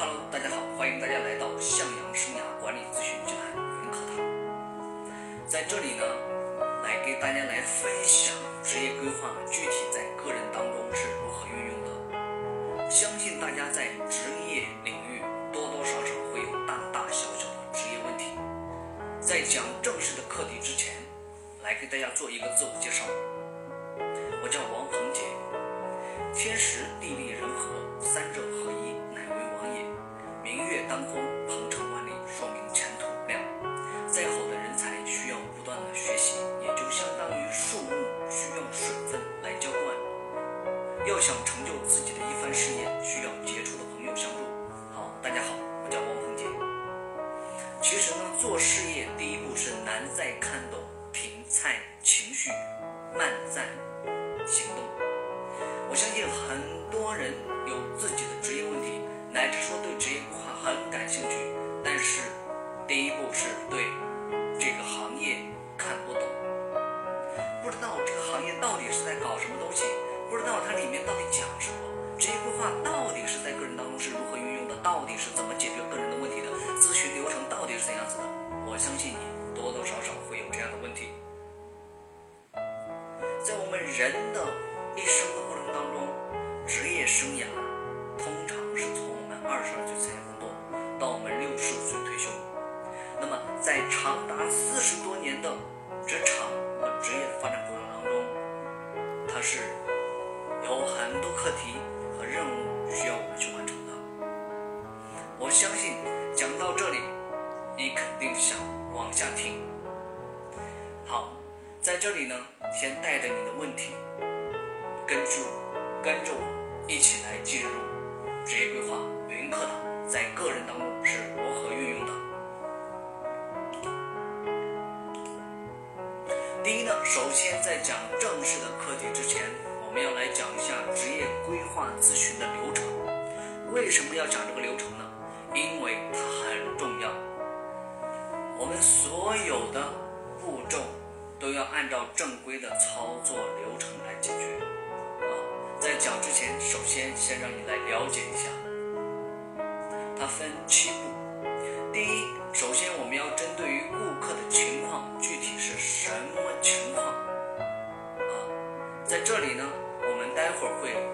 Hello，大家好，欢迎大家来到向阳生涯管理咨询集团云课堂。在这里呢，来给大家来分享职业规划具体在个人当中是如何运用的。相信大家在职业领域多多少少会有大大小小的职业问题。在讲正式的课题之前，来给大家做一个自我介绍。我叫王。会儿会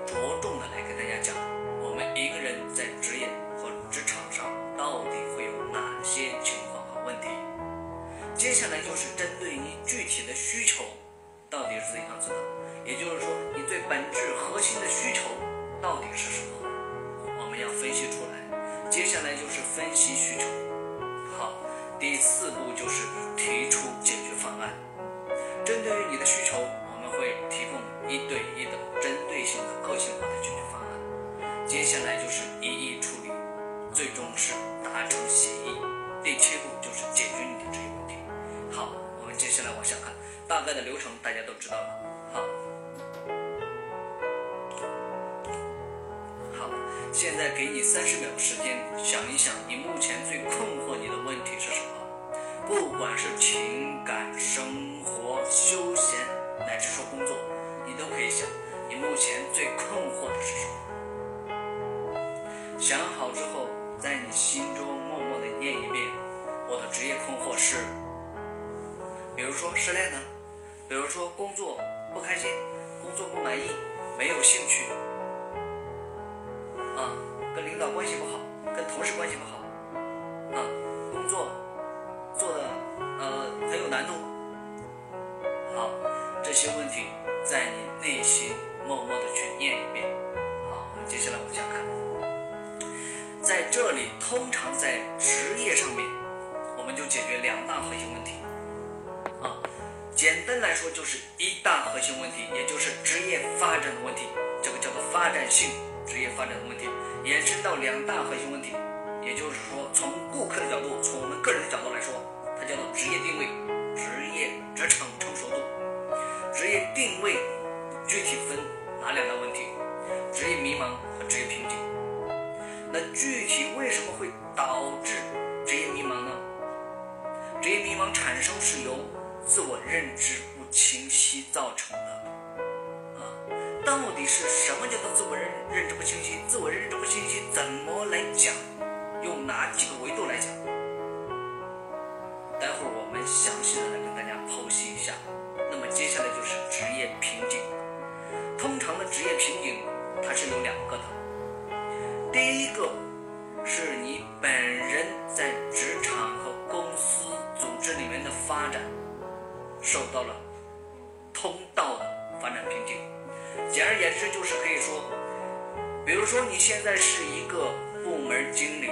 你现在是一个部门经理，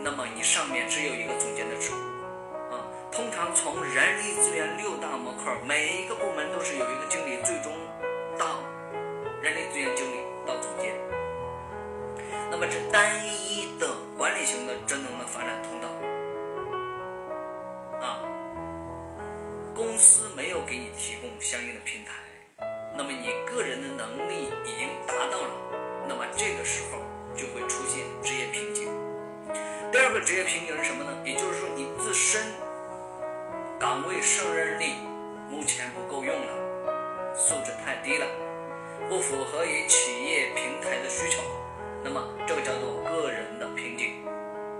那么你上面只有一个总监的职务啊。通常从人力资源六大模块，每一个部门都是有一个经理，最终到人力资源经理到总监。那么这单一的管理型的职能的发展通道，啊，公司没有给你提供相应的平台，那么你个人的能力已经达到了，那么这个时候就会出现职业瓶颈。第二个职业瓶颈是什么呢？也就是说你自身。岗位胜任力目前不够用了，素质太低了，不符合于企业平台的需求，那么这个叫做个人的瓶颈。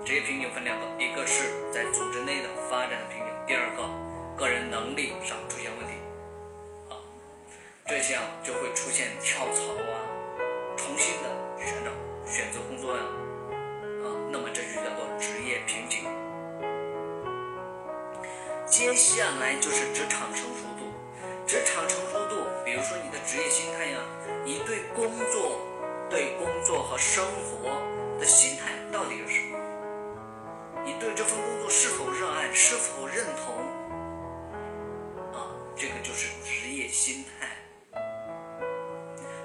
职业瓶颈分两个，一个是在组织内的发展的瓶颈，第二个个人能力上出现问题，啊，这样就会出现跳槽啊，重新的选找选择工作呀，啊，那么这就叫做职业瓶颈。接下来就是职场成熟度，职场成熟度，比如说你的职业心态呀，你对工作、对工作和生活的心态到底是什么？你对这份工作是否热爱，是否认同？啊，这个就是职业心态。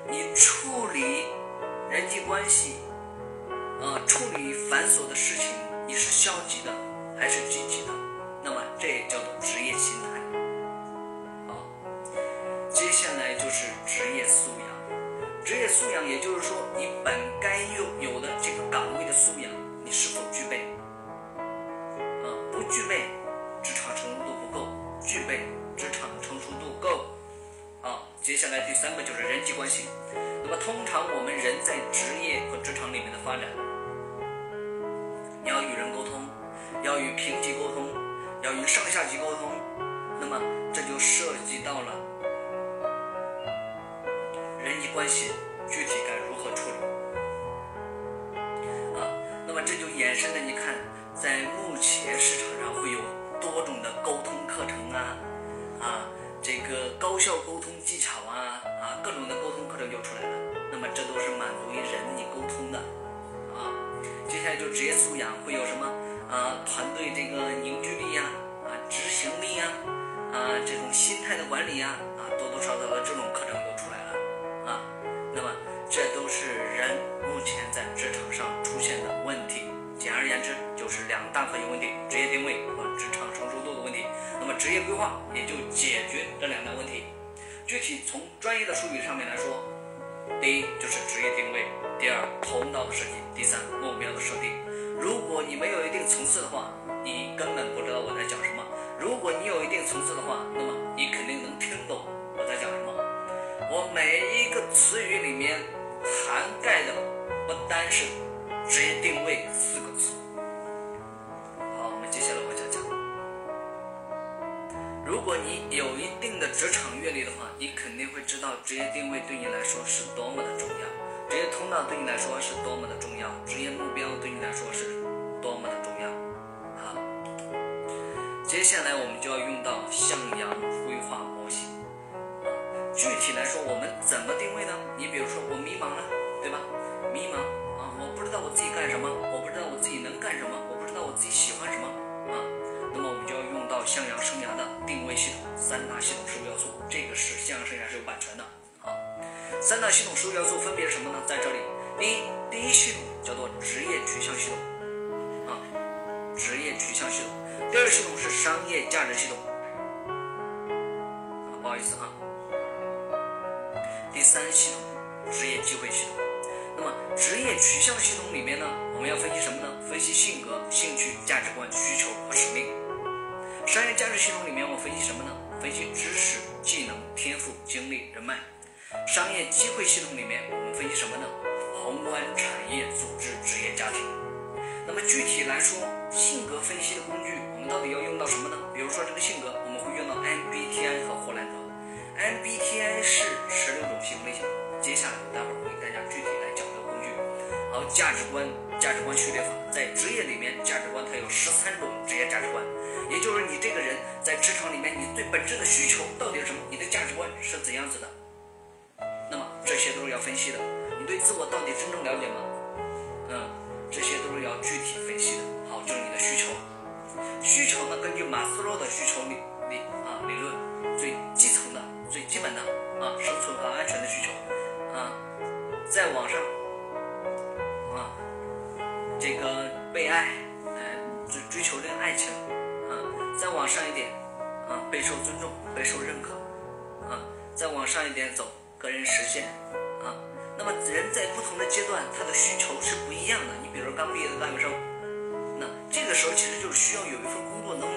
你处理人际关系，啊，处理繁琐的事情，你是消极的还是积极的？那么这也叫做职业心态，好，接下来就是职业素养。职业素养，也就是说你本该有有的这个岗位的素养，你是否具备？啊，不具备，职场程度不够；具备，接下来第三个就是人际关系。那么通常我们人在职业和职场里面的发展，你要与人沟通，要与平级沟通。要与上下级沟通，那么这就涉及到了人际关系具体该如何处理啊？那么这就衍生的，你看，在目前市场上会有多种的沟通课程啊，啊，这个高效沟通技巧啊，啊，各种的沟通课程就出来了。那么这都是满足于人际沟通的啊。接下来就职业素养会有什么？啊，团队这个凝聚力呀，啊，执行力呀，啊，这种心态的管理呀，啊，多多少少的这种课程都出来了，啊，那么这都是人目前在职场上出现的问题。简而言之，就是两大核心问题：职业定位和职场成熟度的问题。那么职业规划也就解决这两大问题。具体从专业的术语上面来说，第一就是职业定位，第二通道的设计，第三目标的设定。如果你没有一定层次的话，你根本不知道我在讲什么；如果你有一定层次的话，那么你肯定能听懂我在讲什么。我每一个词语里面涵盖的不单是职业定位四个字。好，我们接下来往下讲。如果你有一定的职场阅历的话，你肯定会知道职业定位对你来说是多么的重要。职业通道对你来说是多么的重要，职业目标对你来说是多么的重要。好，接下来我们就要用到向阳规划模型。具体来说，我们怎么定位呢？你比如说，我迷茫了，对吧？迷茫啊，我不知道我自己干什么，我不知道我自己能干什么，我不知道我自己喜欢什么啊。那么我们就要用到向阳生涯的定位系统三大系统十五要素，这个是向阳生涯是有版权的。好三大系统十五要素分别是什么呢？在这里，第一，第一系统叫做职业取向系统，啊，职业取向系统；第二系统是商业价值系统，啊，不好意思啊。第三系统，职业机会系统。那么，职业取向系统里面呢，我们要分析什么呢？分析性格、兴趣、价值观、需求和使命。商业价值系统里面，我分析什么呢？分析知识、技能、天赋、精力、人脉。商业机会系统里面，我们分析什么呢？宏观产业、组织、职业、家庭。那么具体来说，性格分析的工具，我们到底要用到什么呢？比如说这个性格，我们会用到 MBTI 和霍兰德。MBTI 是十六种性格类型。接下来待会儿会给大家具体来讲。好，价值观，价值观序列法，在职业里面，价值观它有十三种职业价值观，也就是你这个人在职场里面，你最本质的需求到底是什么？你的价值观是怎样子的？那么这些都是要分析的。你对自我到底真正了解吗？嗯，这些都是要具体分析的。好，就是你的需求。需求呢，根据马斯洛的需求理理啊理论，最基层的、最基本的啊生存和安全的需求啊，在网上啊这个被爱，呃追追求这个爱情啊，再往上一点啊备受尊重、备受认可啊，再往上一点走个人实现啊。那么人在不同的阶段，他的需求是不一样的。你比如刚毕业的大学生。那这个时候其实就是需要有一份工作能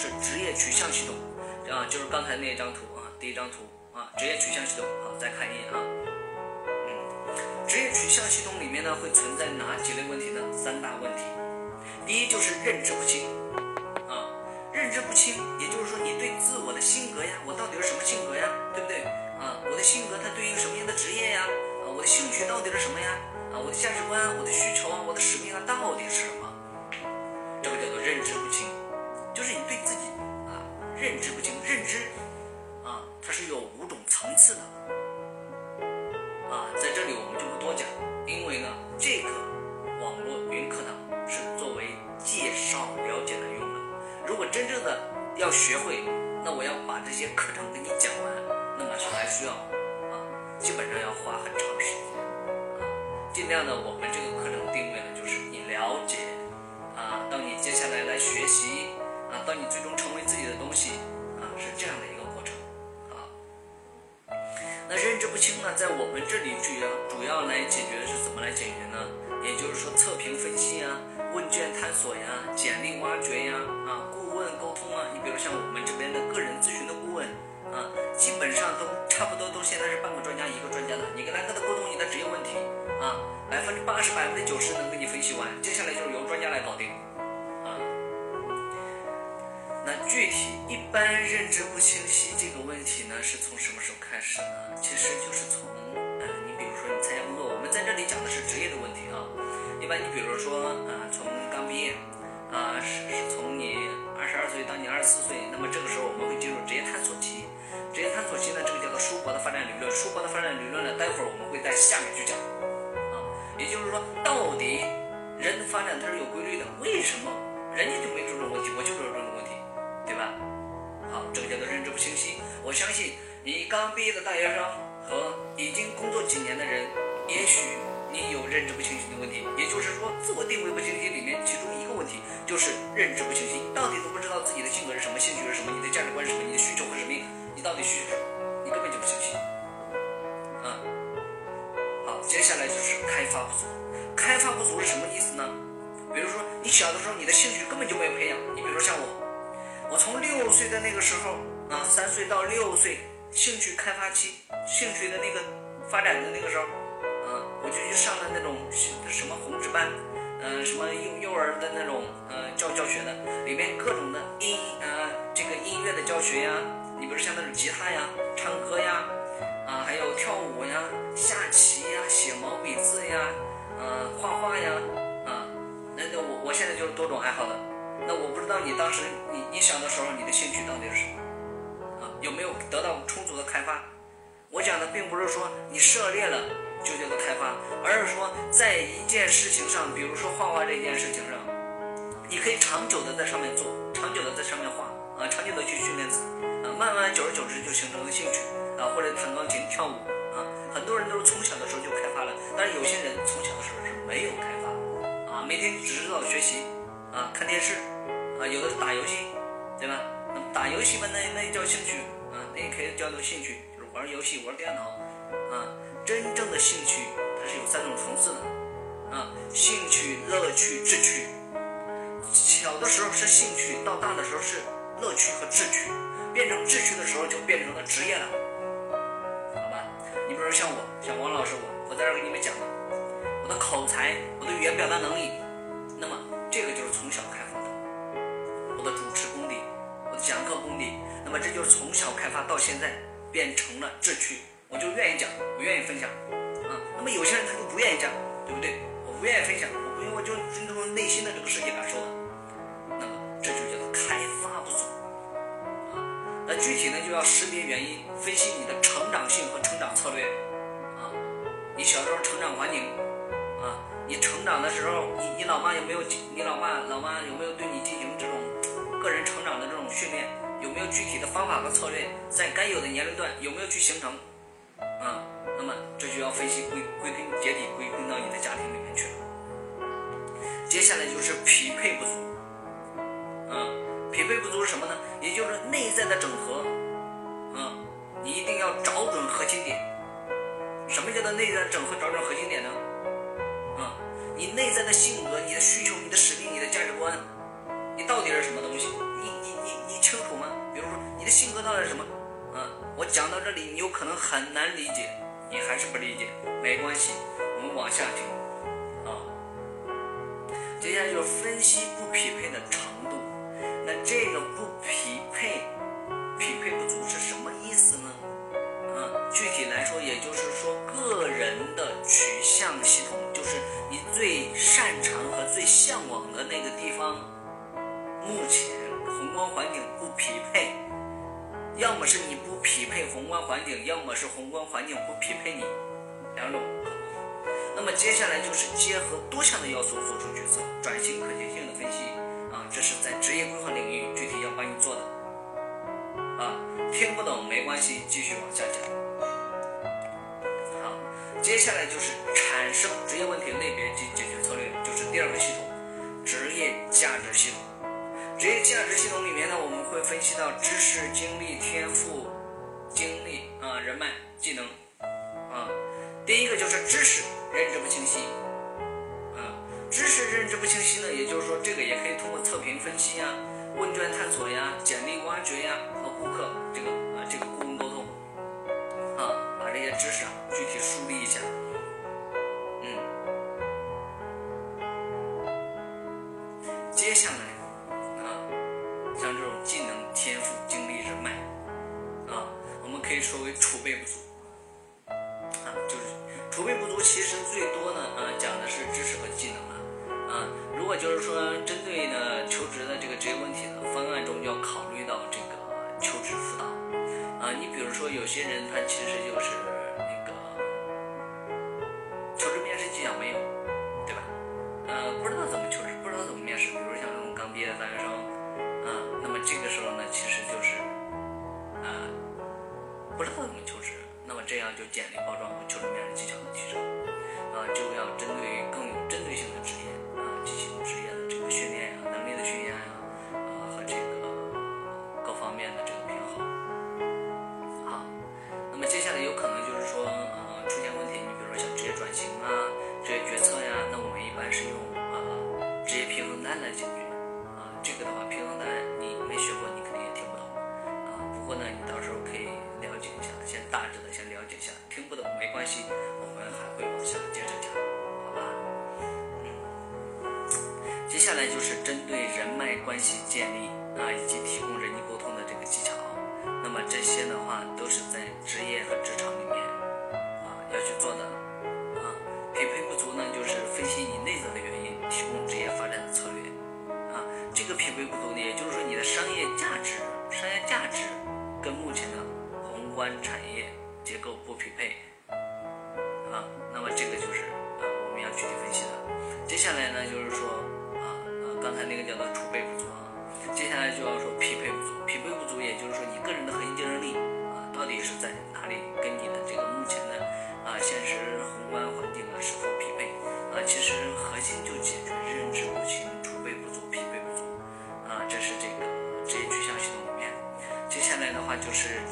是职业取向系统，啊，就是刚才那张图啊，第一张图。啊，职业取向系统，好，再看一眼啊。嗯，职业取向系统里面呢，会存在哪几类问题呢？三大问题。第一就是认知不清，啊，认知不清，也就是说你对自我的性格呀，我到底是什么性格呀，对不对？啊，我的性格它对应什么样的职业呀？啊，我的兴趣到底是什么呀？啊，我的价值观、我的需求啊、我的使命啊，到底是什么？这个叫做认知不清，就是你对自己啊认知不清，认知啊。它是有五种层次的，啊，在这里我们就不多讲，因为呢，这个网络云课堂是作为介绍了解来用的。如果真正的要学会，那我要把这些课程给你讲完，那么还需要啊，基本上要花很长时间啊。尽量呢，我们这个课程定位呢，就是你了解啊，当你接下来来学习，到你最终成为自己的东西啊，是这样的一个过程啊。那认知不。清呢，在我们这里主要主要来解决的是怎么来解决呢？也就是说测评分析呀、问卷探索呀、简历挖掘呀、啊顾问沟通啊。你比如像我们这边的个人咨询的顾问啊，基本上都差不多都现在是半个专家一个专家的。你跟他跟他沟通你的职业问题啊，百分之八十、百分之九十能给你分析完，接下来就是由专家来搞定。那具体一般认知不清晰这个问题呢，是从什么时候开始呢？其实就是从，呃，你比如说你参加工作，我们在这里讲的是职业的问题啊。一般你比如说，呃，从刚毕业，啊，是是从你二十二岁到你二十四岁，那么这个时候我们会进入职业探索期。职业探索期呢，这个叫做舒伯的发展理论。舒伯的发展理论呢，待会儿我们会在下面去讲，啊，也就是说，到底人的发展它是有规律的，为什么人家就没这种问题，我就有这种？对吧？好，这个叫做认知不清晰。我相信你刚毕业的大学生和已经工作几年的人，也许你有认知不清晰的问题，也就是说自我定位不清晰里面其中一个问题就是认知不清晰，到底都不知道自己的性格是什么，兴趣是什么，你的价值观是什么，你的需求是什么，你到底需求什么，你根本就不清晰。啊，好，接下来就是开发不足。开发不足是什么意思呢？比如说你小的时候你的兴趣根本就没有培养，你比如说像我。我从六岁的那个时候啊，三岁到六岁，兴趣开发期，兴趣的那个发展的那个时候，嗯，我就去上了那种什么红纸班，嗯，什么幼幼儿的那种呃教教学的，里面各种的音啊，这个音乐的教学呀，你比如像那种吉他呀、唱歌呀，啊，还有跳舞呀、下棋呀、写毛笔字呀，嗯，画画呀，啊，那那我我现在就是多种爱好的。那我不知道你当时你你小的时候你的兴趣到底是什么啊？有没有得到充足的开发？我讲的并不是说你涉猎了就叫做开发，而是说在一件事情上，比如说画画这件事情上，你可以长久的在上面做，长久的在上面画啊，长久的去训练自己啊，慢慢久而久之就形成了兴趣啊，或者弹钢琴、跳舞啊，很多人都是从小的时候就开发了，但是有些人从小的时候是没有开发啊，每天只知道学习。啊，看电视，啊，有的是打游戏，对吧？那么打游戏嘛，那那叫兴趣啊，那也可以叫做兴趣，就是玩游戏、玩电脑，啊，真正的兴趣它是有三种层次的，啊，兴趣、乐趣、志趣。小的时候是兴趣，到大的时候是乐趣和志趣，变成志趣的时候就变成了职业了，好吧？你比如说像我，像王老师我，我在这给你们讲了，我的口才，我的语言表达能力，那么。这个就是从小开发的，我的主持功底，我的讲课功底，那么这就是从小开发到现在变成了志趣，我就愿意讲，我愿意分享，啊，那么有些人他就不愿意讲，对不对？我不愿意分享，我不，我就尊重内心的这个世界感受的，那么这就叫做开发不足，啊，那具体呢就要识别原因，分析你的成长性和成长策略，啊，你小时候成长环境。你成长的时候，你你老妈有没有？你老爸老妈有没有对你进行这种个人成长的这种训练？有没有具体的方法和策略，在该有的年龄段有没有去形成？啊，那么这就要分析归归根结底归根到你的家庭里面去了。接下来就是匹配不足，啊，匹配不足是什么呢？也就是内在的整合，啊，你一定要找准核心点。什么叫做内在整合找准核心点呢？你内在的性格、你的需求、你的使命、你的价值观，你到底是什么东西？你你你你清楚吗？比如说你的性格到底是什么？啊，我讲到这里，你有可能很难理解，你还是不理解，没关系，我们往下听啊。接下来就是分析不匹配的程度。那这个不匹配、匹配不足是什么？啊，具体来说，也就是说个人的取向系统。就是你最擅长和最向往的那个地方，目前宏观环境不匹配，要么是你不匹配宏观环境，要么是宏观环境不匹配你，两种。那么接下来就是结合多项的要素做出决策，转型可行性的分析啊，这是在职业规划领域。听不懂没关系，继续往下讲。好接下来就是产生职业问题类别及解决策略，就是第二个系统，职业价值系统。职业价值系统里面呢，我们会分析到知识、经历、天赋、经历啊、人脉、技能啊。第一个就是知识认知不清晰。啊，知识认知不清晰呢，也就是说，这个也可以通过测评分析呀、问卷探索呀、简历挖掘呀和顾客这个啊这个顾问沟通，啊，把这些知识啊具体梳理一下。嗯，接下来啊，像这种技能、天赋、经历、人脉啊，我们可以说为储备不足。啊，就是储备不足，其实最多呢，啊，讲的是知识和技能，啊，如果就是说针对呢求职的这个职业问题呢，方案中就要考虑到这个求职辅导，啊，你比如说有些人他其实就是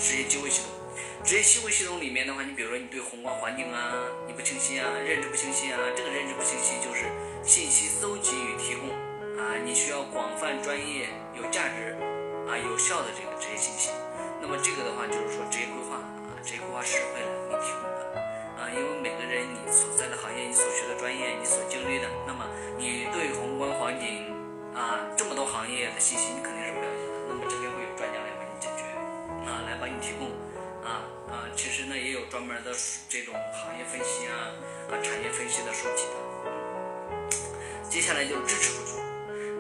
职业机会系统。职业机会系统里面的话，你比如说你对宏观环境啊你不清晰啊，认知不清晰啊，这个认知不清晰就是信息搜集与提供啊，你需要广泛、专业、有价值啊、有效的这个职业信息。那么这个的话就是说职业规划啊，职业规划师会来给你提供的啊，因为每个人你所在的行业、你所学的专业、你所经历的，那么你对宏观环境啊这么多行业的信息，你肯定是不了解帮你提供。啊啊，其实呢也有专门的这种行业分析啊啊产业分析的书籍的。接下来就是支持不足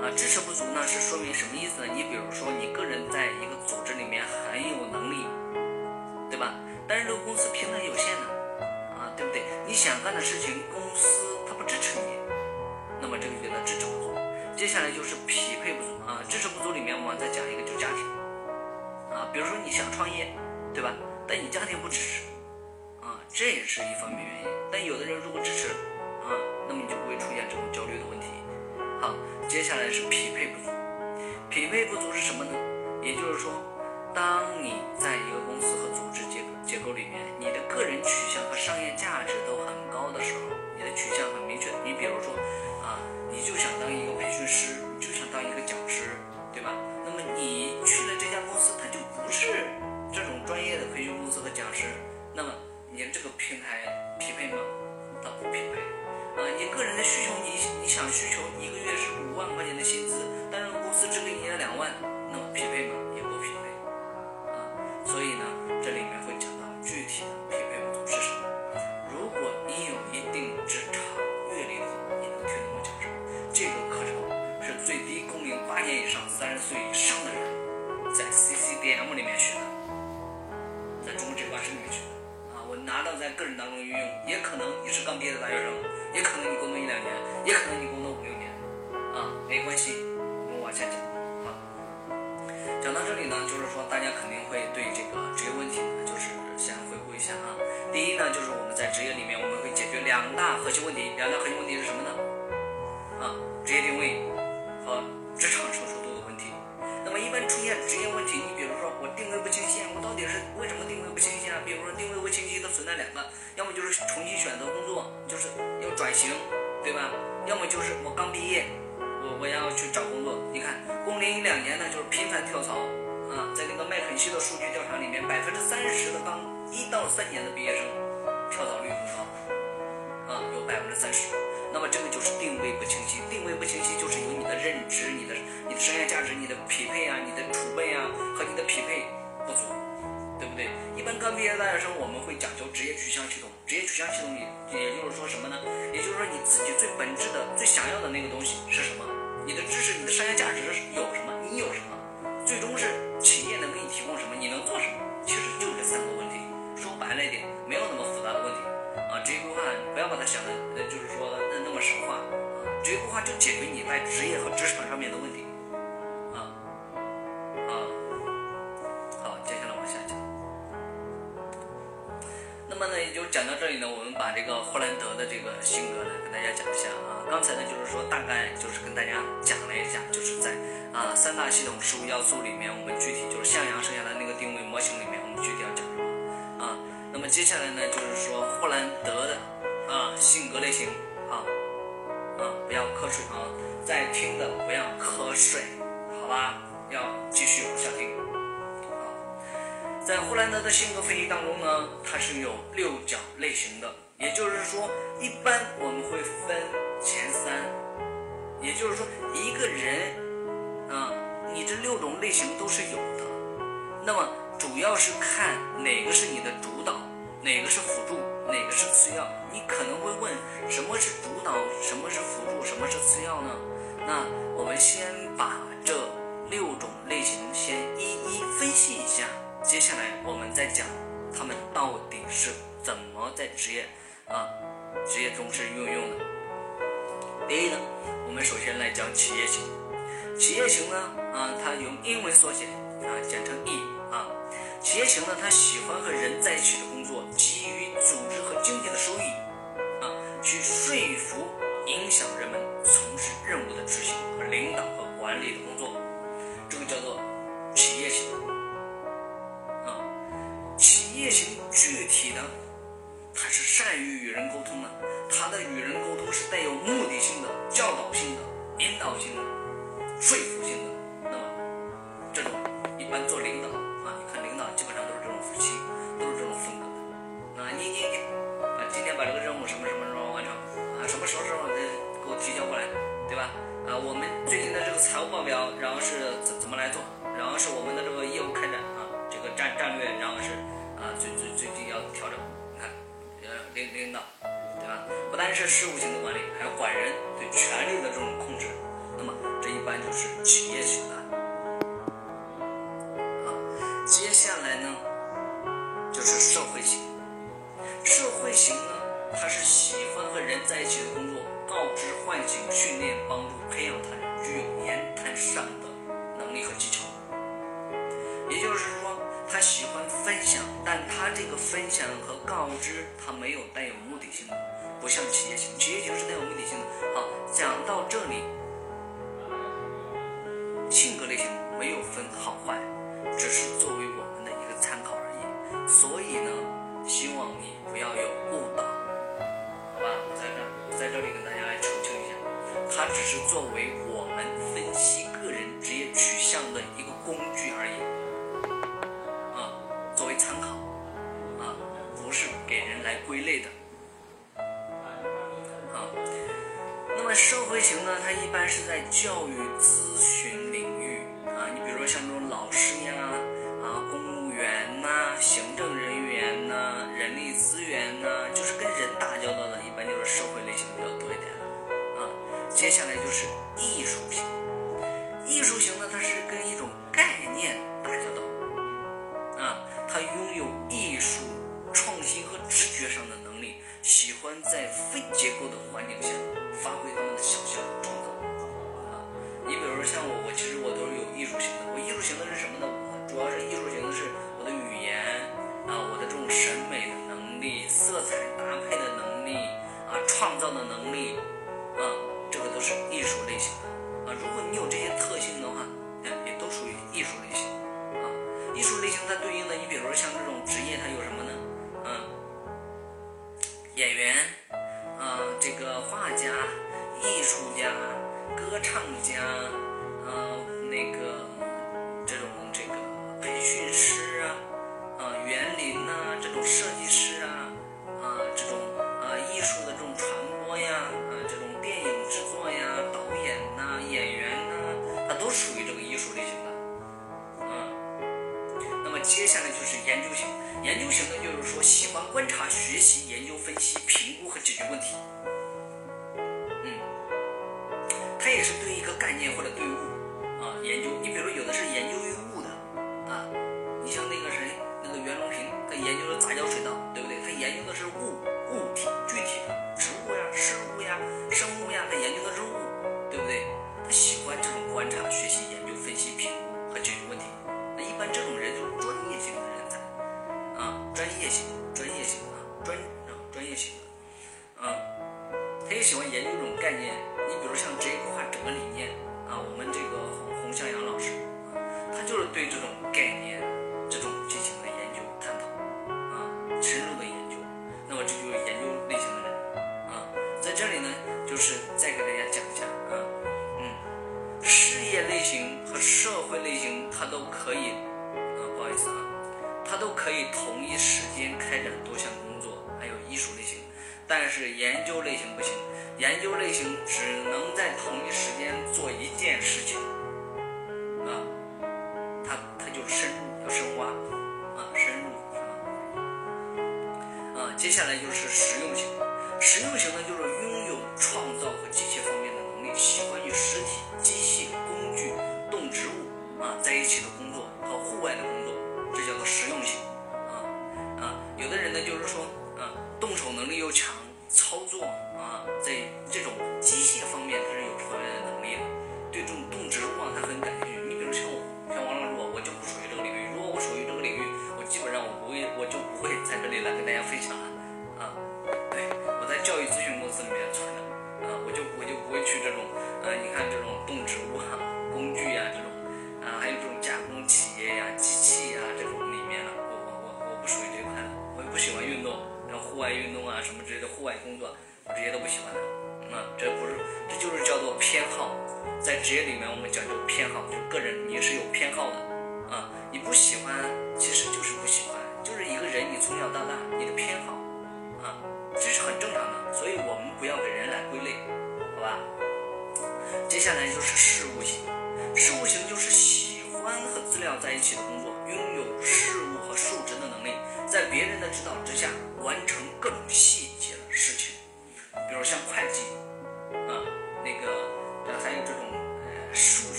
啊，支持不足呢是说明什么意思呢？你比如说你个人在一个组织里面很有能力，对吧？但是这个公司平台有限呢啊，对不对？你想干的事情公司它不支持你，那么这个就叫支持不足。接下来就是匹配不足啊，支持不足里面我们再讲一个就是家庭啊，比如说你想创业，对吧？但你家庭不支持，啊，这也是一方面原因。但有的人如果支持，啊，那么你就不会出现这种焦虑的问题。好，接下来是匹配不足。匹配不足是什么呢？也就是说，当你在一个公司和组织结结构里面，你的个人取向和商业价值都很高的时候，你的取向很明确。你比如说，啊，你就想当一个培训师，你就想当一个讲师，对吧？那么你去了这家公司，他就。专业的培训公司和讲师，那么你这个平台匹配吗？它不匹配。啊，你个人的需求，你你想需求一个月是五万块钱的薪资，但是公司只给你两万，那么匹配吗？也不匹配。啊，所以呢，这里面会讲到具体的匹配不足是什么。如果你有一定职场阅历的话，你能听懂我讲什么？这个课程是最低工龄八年以上、三十岁以上的人在 CCDM 里面学。中国职业管理里面学的啊，我拿到在个人当中运用，也可能你是刚毕业的大学生，也可能你工作一两年，也可能你工作五六年，啊，没关系，我们往下讲啊。讲到这里呢，就是说大家肯定会对这个职业问题，就是先回顾一下啊。第一呢，就是我们在职业里面我们会解决两大核心问题，两大核心问题是什么呢？啊，职业定位和职场成熟度。那么一般出现职业问题，你比如说我定位不清晰，我到底是为什么定位不清晰啊？比如说定位不清晰的存在两个，要么就是重新选择工作，就是要转型，对吧？要么就是我刚毕业，我我要去找工作。你看，工龄一两年呢，就是频繁跳槽啊，在那个麦肯锡的数据调查里面，百分之三十的刚一到三年的毕业生跳槽率很高啊，有百分之三十。那么这个就是定位不清晰，定位不清晰就是有你的认知、你的你的商业价值、你的匹配啊、你的储备啊和你的匹配不足，对不对？一般刚毕业大学生，我们会讲究职业取向系统。职业取向系统里，也就是说什么呢？也就是说你自己最本质的、最想要的那个东西是什么？你的知识、你的商业价值有什么？你有什么？最终是职业规划就解决你在职业和职场上面的问题。啊啊，好，接下来往下讲那么呢，也就讲到这里呢，我们把这个霍兰德的这个性格呢，跟大家讲一下啊。刚才呢，就是说大概就是跟大家讲了一下，就是在啊三大系统十五要素里面，我们具体就是向阳剩下的那个定位模型里面，我们具体要讲什么啊？那么接下来呢，就是说霍兰德的啊性格类型啊啊不要瞌睡啊，在听的不要瞌睡，好吧？要继续往下听。在霍兰德的性格分析当中呢，它是有六角类型的，也就是说，一般我们会分前三，也就是说，一个人啊，你这六种类型都是有的。那么主要是看哪个是你的主导，哪个是辅助，哪个是次要。你可能会问，什么是主导，什么是辅助，什么是次要呢？那我们先把这六种类型先一一分析一下。接下来我们再讲他们到底是怎么在职业啊职业中是运用的。第一呢，我们首先来讲企业型。企业型呢啊，它用英文缩写啊，简称 E 啊。企业型呢，他喜欢和人在一起的工作，基于组织和经济的收益，去说服、影响人们从事任务的执行和领导和管理的工作，这个叫做企业型。啊，企业型具体的，他是善于与人沟通的，他的与人沟通是带有目的性的、教导性的、引导性的、说服性的。那么，这种一般做领导我们最近的这个财务报表，然后是怎怎么来做？然后是我们的这个业务开展啊，这个战战略，然后是。啊，最最最近要调整，你看，呃，领领导，对吧？不单是事务型的管理，还有管人对权力的这种控制。那么，这一般就是企业型的。啊，接下来呢，就是社会型。社会型呢，他是喜欢和人在一起的工作，告知、唤醒、训练、帮助、培养他，具有言谈上的能力和技巧。也就是说。他喜欢分享，但他这个分享和告知，他没有带有目的性的，不像企业型，企业型是带有目的性的。好，讲到这里，性格类型没有分好坏，只是作为我们的一个参考而已。所以呢，希望你不要有误导，好吧？我在这，我在这里跟大家，它只是作为我们分析个人职业取向的一个工具而已。啊作为参考，啊，不是给人来归类的，啊，那么社会型呢，它一般是在教育咨询领域，啊，你比如说像这种老师呀，啊，公务员呐，行政人员呐，人力资源呐，接下来就是艺术型，艺术型呢，它是跟一种概念打交道。啊，它拥有艺术创新和直觉上的能力，喜欢在非结构的环境下发挥他们的想象和创造。啊，你比如说像我，我其实我都是有艺术型的。我艺术型的是什么呢？主要是艺术型的是我的语言啊，我的这种审美的能力、色彩搭配的能力啊，创造的能力啊，这个都是艺术类型的。啊，如果你有这些特性的话，也都属于艺术类型啊。艺术类型它对应的，你比如说像这种职业，它有什么呢？嗯，演员，啊，这个画家、艺术家、歌唱家，啊，那个这种这个培训师啊，啊，园林呐，这种设计师啊，啊，这种啊艺术的这种传播呀，电影制作呀，导演呐，演员呐，它都属于这个艺术类型的，啊。那么接下来就是研究型。研究型呢，就是说喜欢观察、学习、研究、分析、评估和解决问题。嗯，他也是对一个概念或者对物啊研究。你比如有的是研究于物的啊，你像那个谁，那个袁隆平，他研究的杂交水稻，对不对？他研究的是物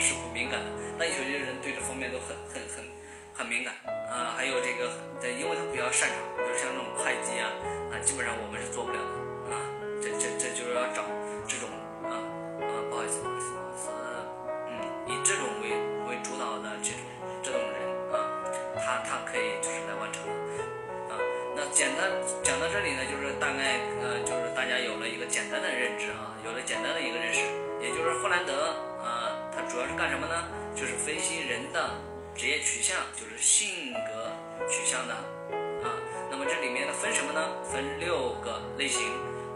是不敏感的，但有些人对这方面都很很很很敏感啊。还有这个，对，因为他比较擅长，比如像这种会计啊啊，基本上我们是做不了的啊。这这这就是要找这种啊啊，不好意思不好意思不好意思，嗯，以这种为为主导的这种这种人啊，他他可以就是来完成的啊。那简单讲到这里呢，就是大概呃，就是大家有了一个简单的认知啊，有了简单的一个认识，也就是霍兰德。主要是干什么呢？就是分析人的职业取向，就是性格取向的啊。那么这里面呢分什么呢？分六个类型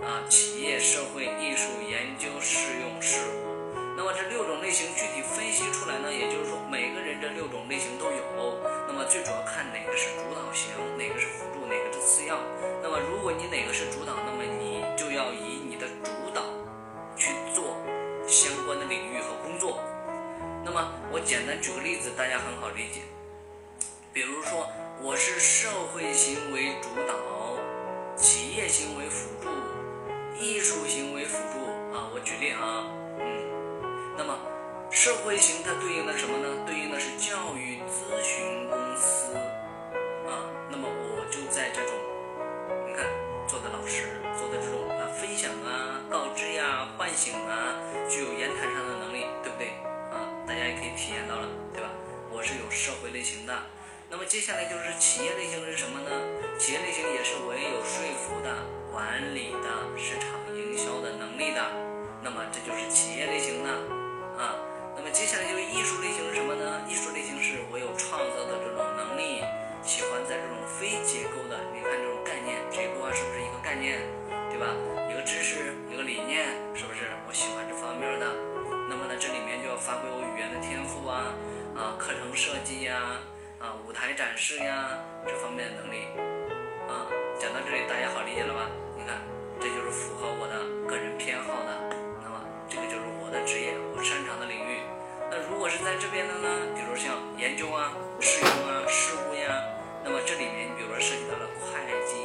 啊：企业、社会、艺术、研究、适用、事务。那么这六种类型具体分析出来呢，也就是说每个人这六种类型都有。那么最主要看哪个是主导型，哪个是辅助，哪个是次要。那么如果你哪个是主导，那么你就要以你的主导去做相关的领域和工作。那么我简单举个例子，大家很好理解。比如说，我是社会行为主导，企业行为辅助，艺术行为辅助啊。我举例啊，嗯，那么社会型它对应的什么呢？对应的是教育咨询公司啊。那么我就在这种，你看做的老师做的这种啊分享啊、告知呀、唤醒啊，具有言谈上的体验到了，对吧？我是有社会类型的。那么接下来就是企业类型是什么呢？企业类型也是我也有说服的、管理的、市场营销的能力的。那么这就是企业类型的啊。那么接下来就是艺术类型是什么呢？艺术类型是我有创造的这种能力，喜欢在这种非结构的，你看这种概念，结构啊是不是一个概念，对吧？一个知识，一个理念，是不是？我喜欢这方面的。那么呢，这里面就要发挥我语言的天赋啊，啊，课程设计呀。啊，舞台展示呀，这方面的能力，啊，讲到这里大家好理解了吧？你看，这就是符合我的个人偏好的，那么这个就是我的职业，我擅长的领域。那如果是在这边的呢，比如像研究啊、实用啊、事务呀，那么这里面比如说涉及到了会计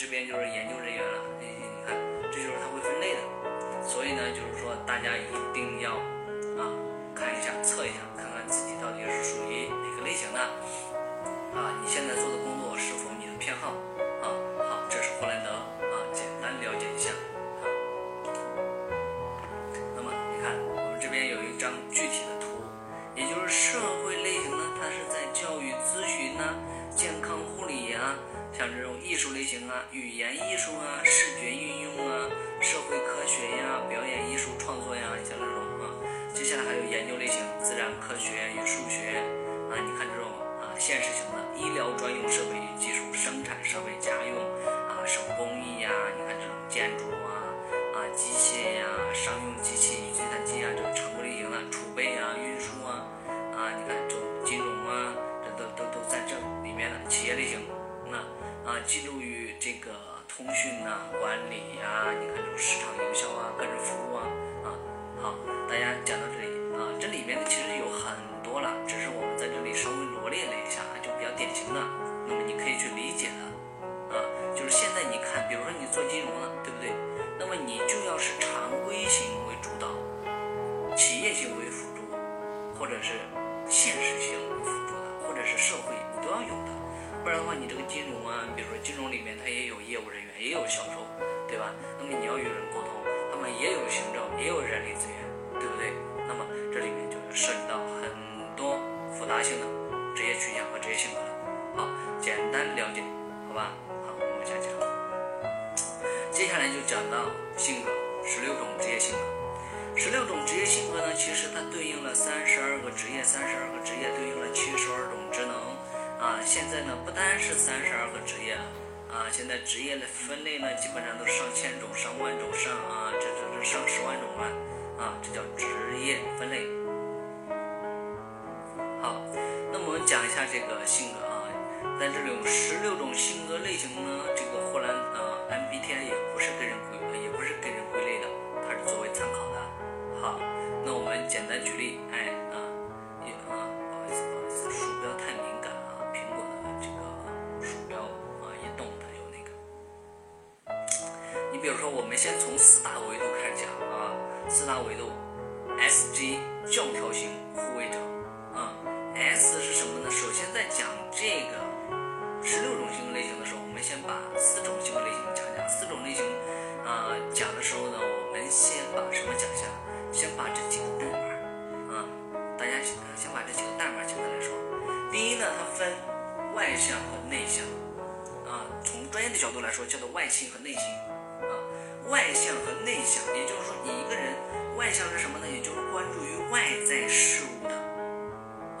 这边就是研究人员了，你你看，这就是他会分类的，所以呢，就是说大家一定要啊看一下测一下，看看自己到底是属于哪个类型的。啊，你现在做的工作是否啊外向和内向，也就是说，你一个人外向是什么呢？也就是关注于外在事物的，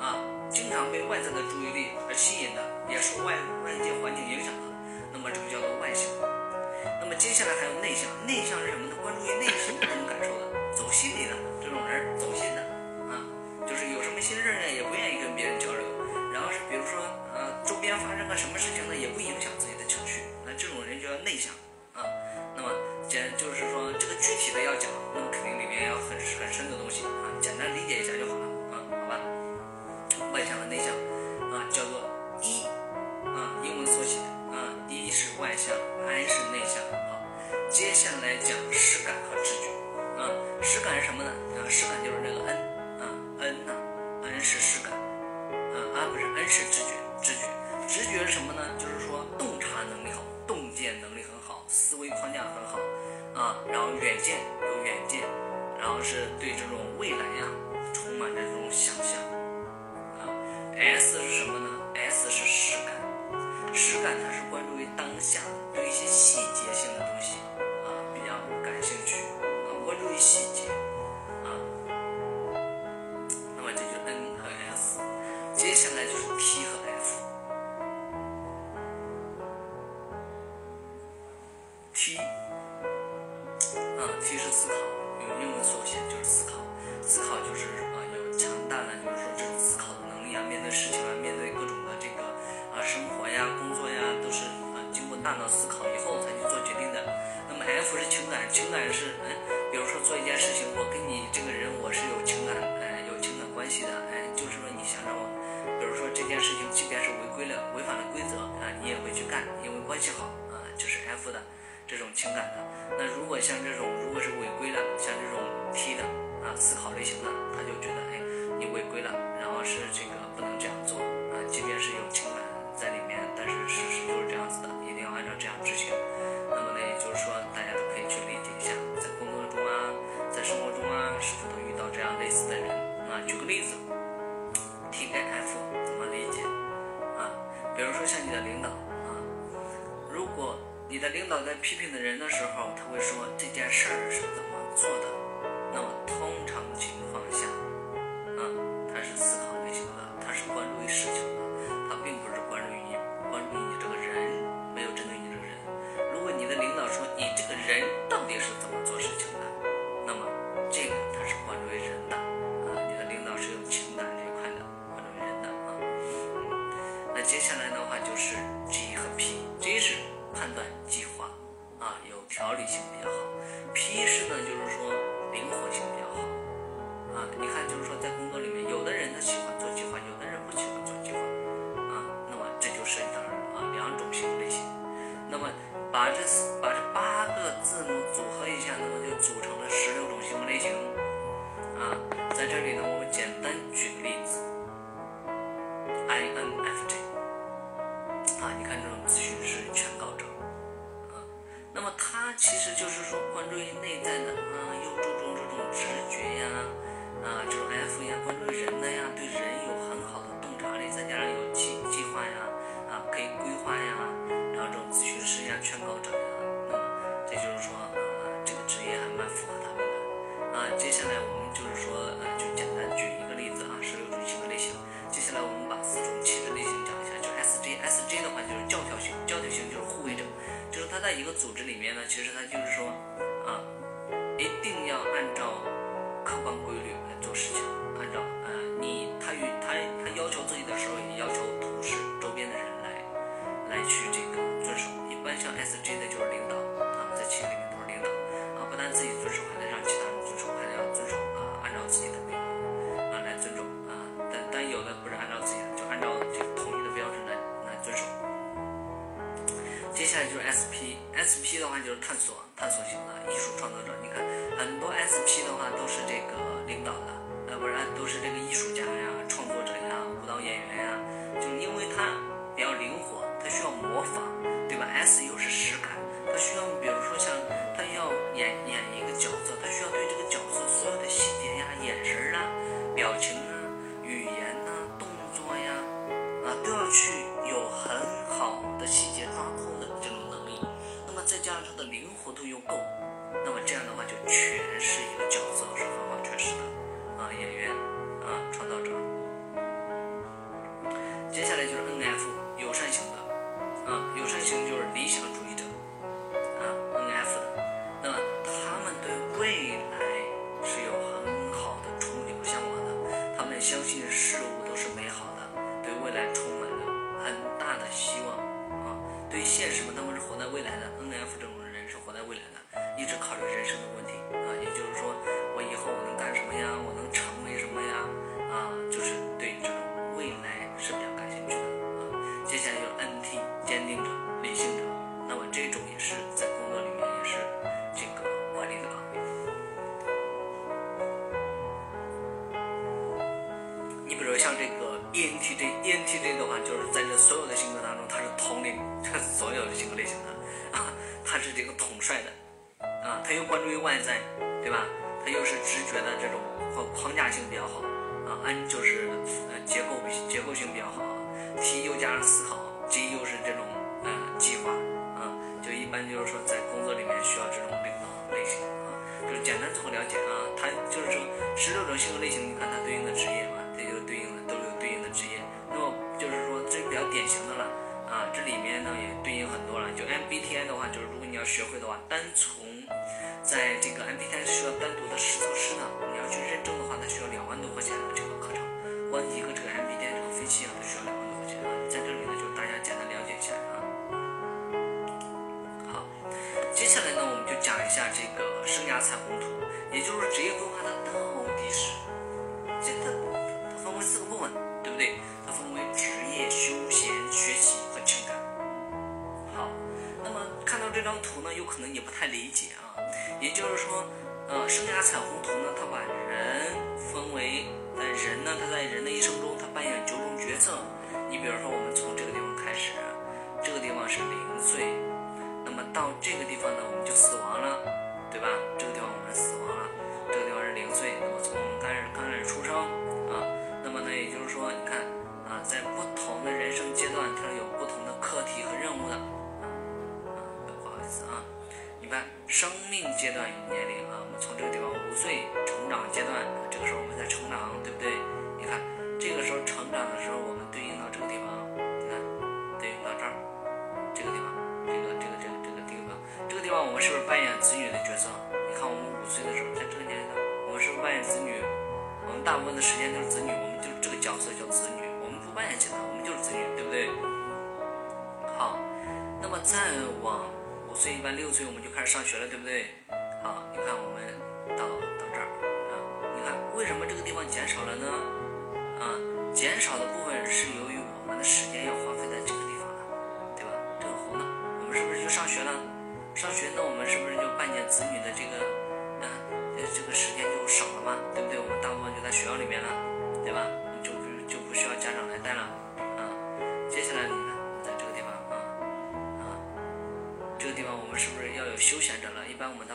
啊，经常被外在的注意力而吸引的，也受外外界环境影响的，那么这个叫做外向。那么接下来还有内向，内向是什么呢？关注于内心这种感受的，走心里的这种人，走心的，啊，就是有什么心事呢，也不愿意跟别人交流。然后是比如说，呃，周边发生个什么事情呢，也不影响自己的情绪，那这种人就叫内向。简就是说，这个具体的要讲，那么肯定里面要很很深的东西啊。简单理解一下就好了啊，好吧？外向和内向啊，叫做一啊，英文缩写啊，一是外向，I 是内向。好，接下来讲实感和直觉啊，实感是什么呢？啊，实感就是那个 N 啊，N 呢，N 是实感啊，而不是 N 是直觉，直觉。直觉是什么呢？就是说洞察能力好，洞见能力很好，思维框架很好。啊，然后远见有远见，然后是对这种未来呀，充满着这种想象。啊，s 是什么呢？s 是实感，实感它是关注于当下，对一些细节性的东西啊比较感兴趣，啊，关注于细节。啊。那么这就 n 和 s 接下来就是 p 和 s。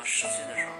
十岁的时候，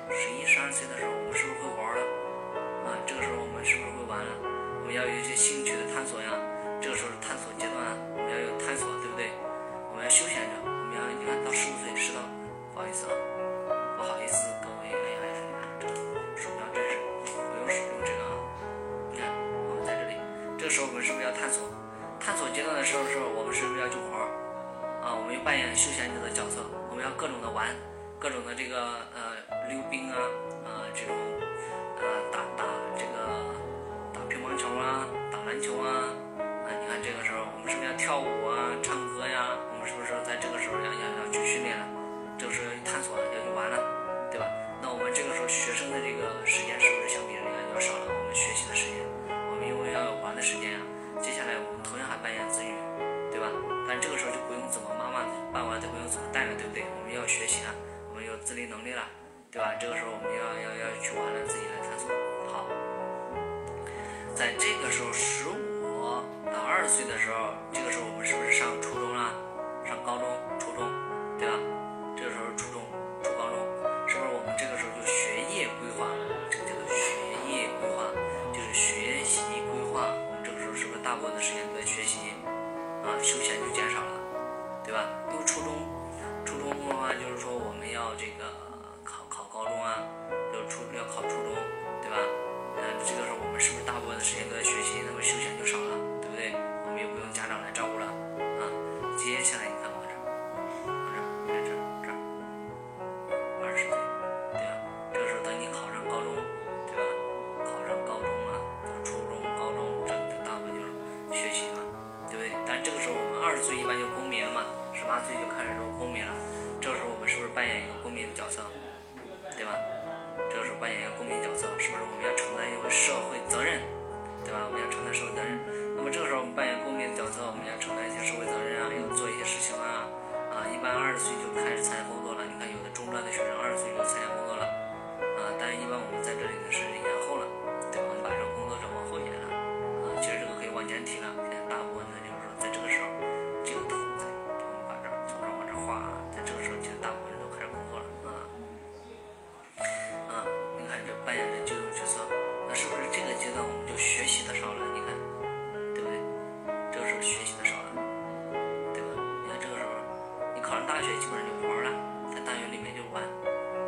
大学基本上就不玩了，在大学里面就玩，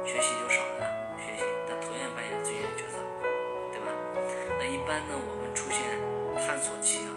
学习就少了，学习，但同样扮演最重要的角色，对吧？那一般呢，我们出现探索期啊。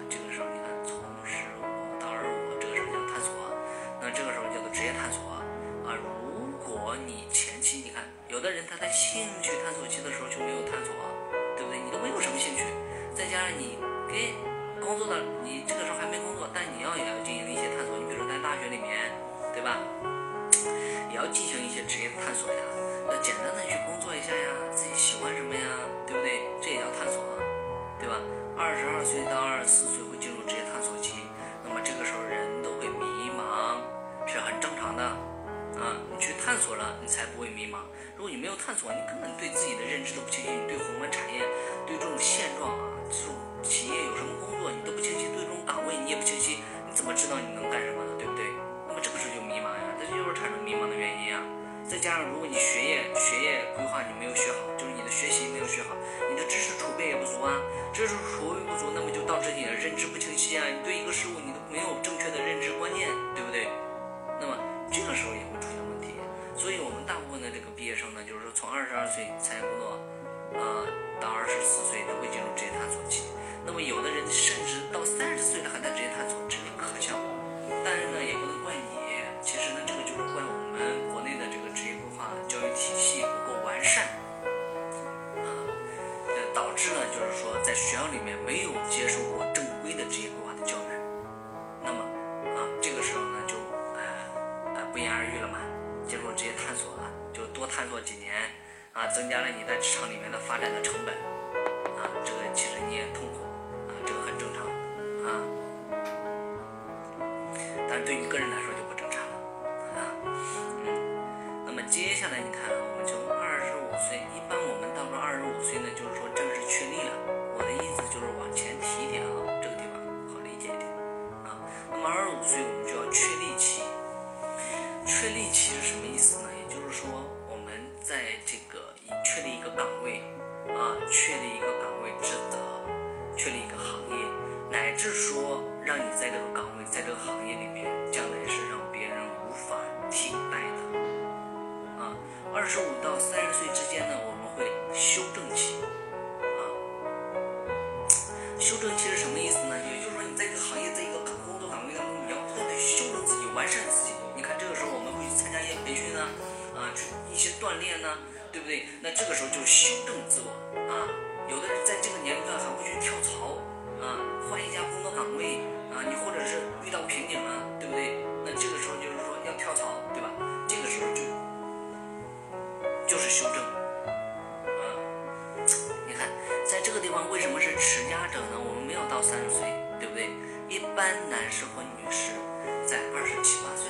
去些锻炼呢对不对？那这个时候就修正自我啊。有的人在这个年龄段还会去跳槽啊换一家工作岗位啊你或者是遇到瓶颈了对不对？那这个时候就是说要跳槽对吧？这个时候就就是修正啊。你看在这个地方为什么是持家者呢？我们没有到三十岁对不对？一般男士或女士在二十七八岁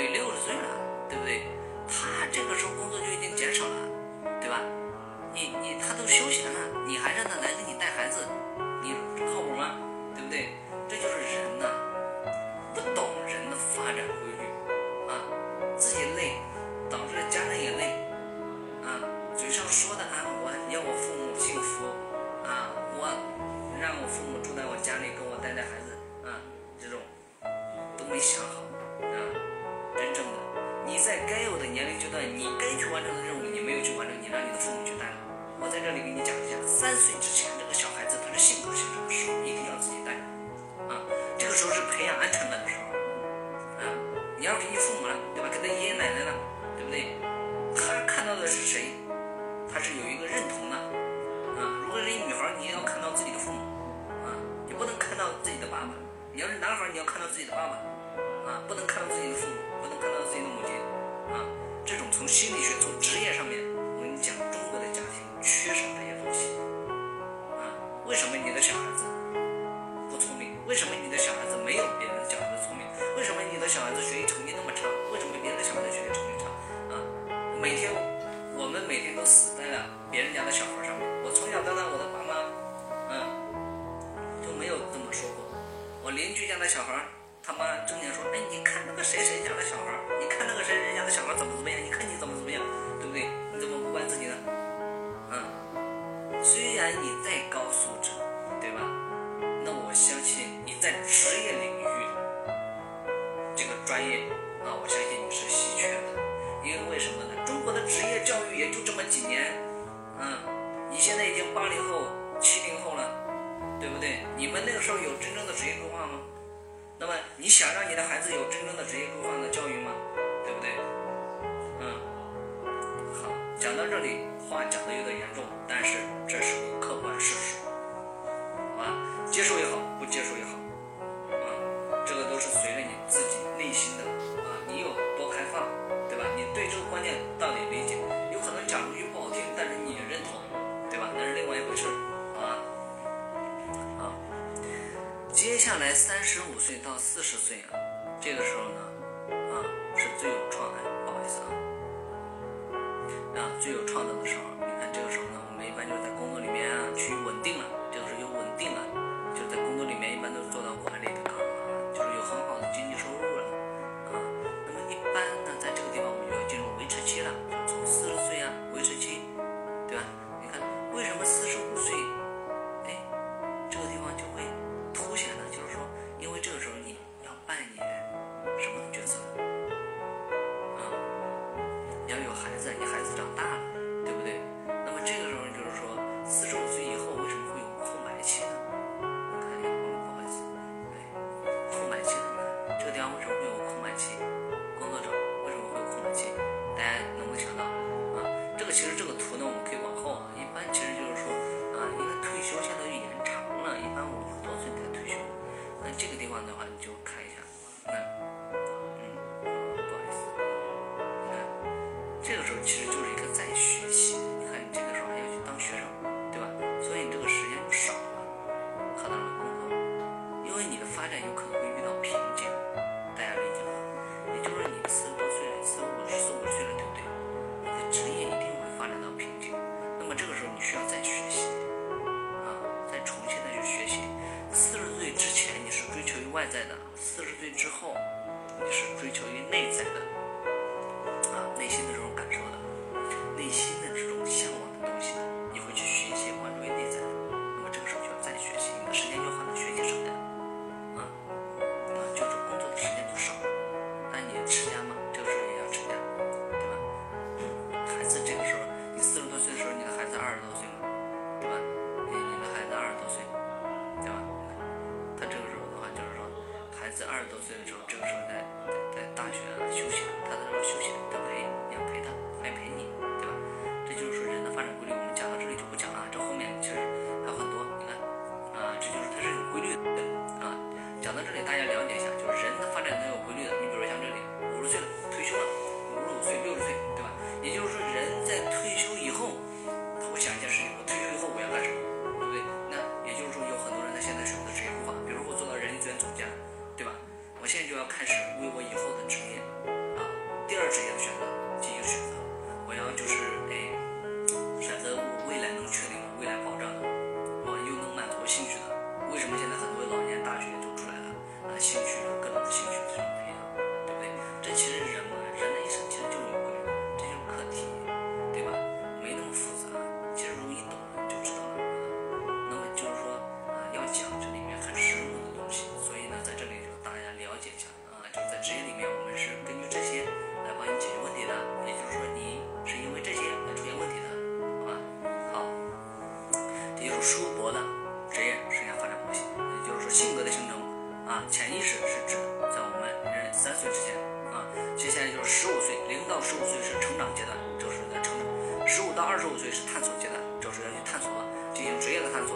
你六十岁了对不对？他这个时候工作就已经减少了对吧？你你他都休闲了你还让他来给你带孩子你靠谱吗？对不对？这就是人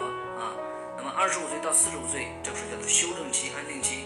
啊那么二十五岁到四十五岁这个是叫做修正期安定期。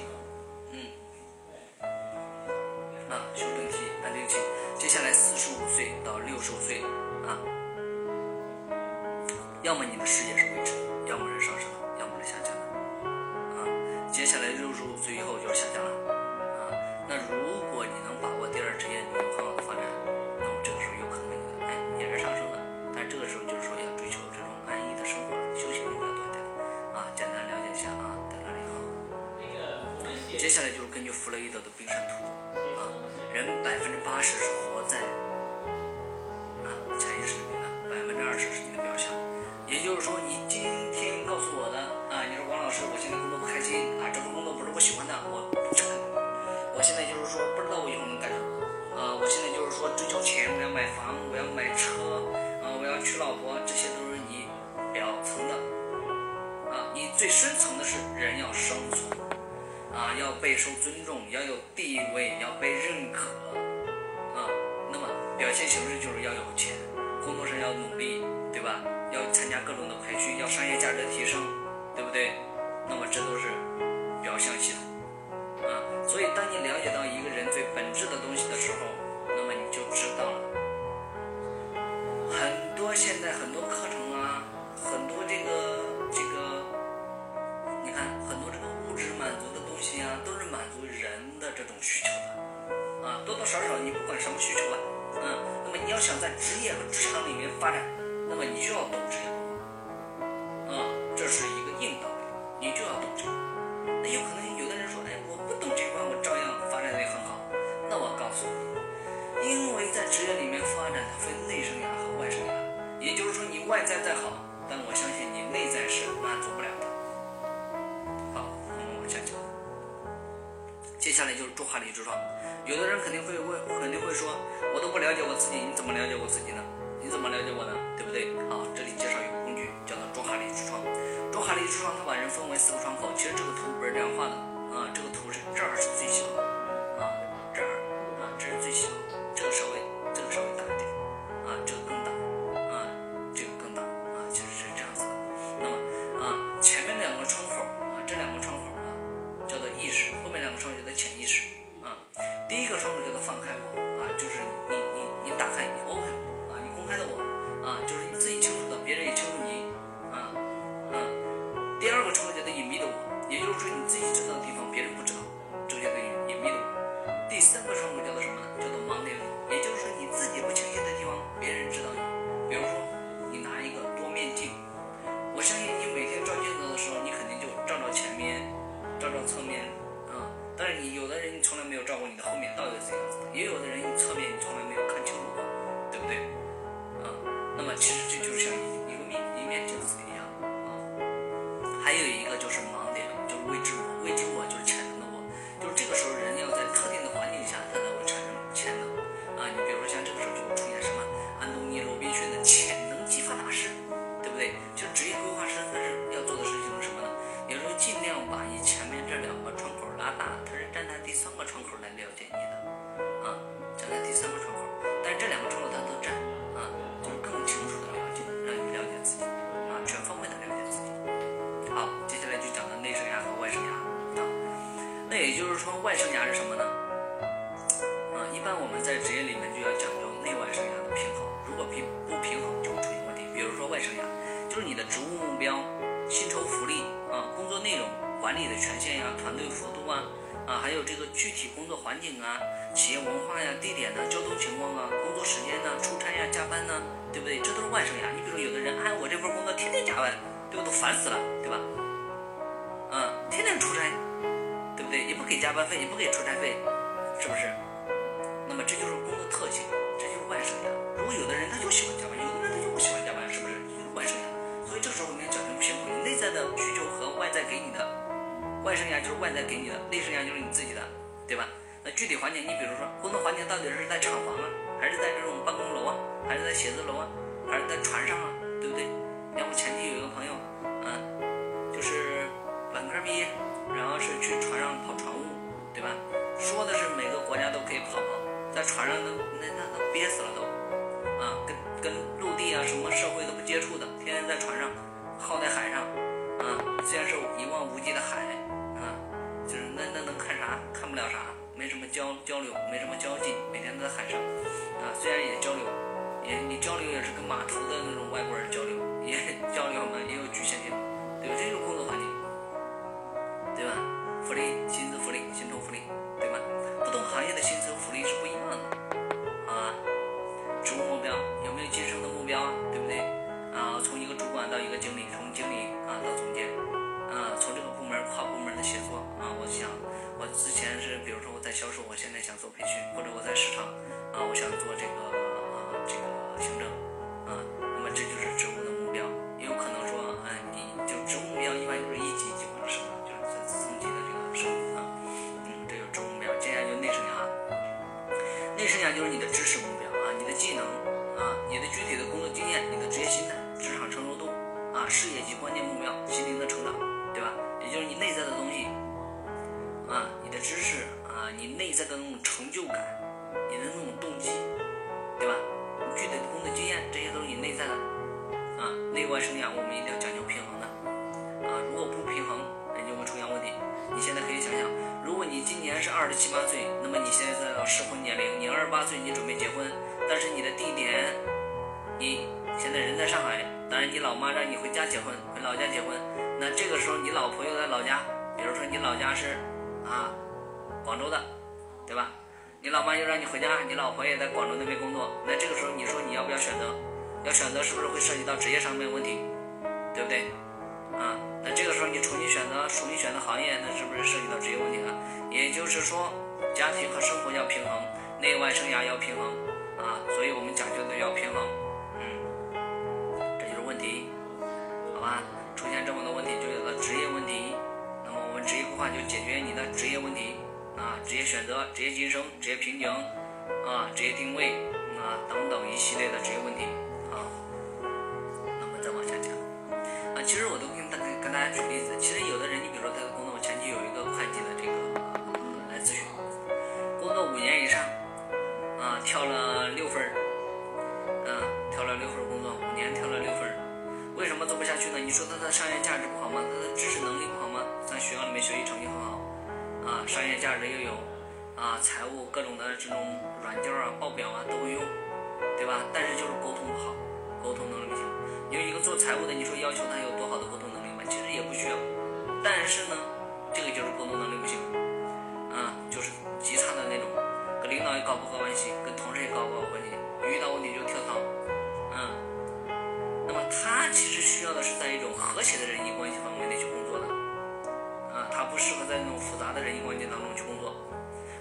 人际关系当中去工作。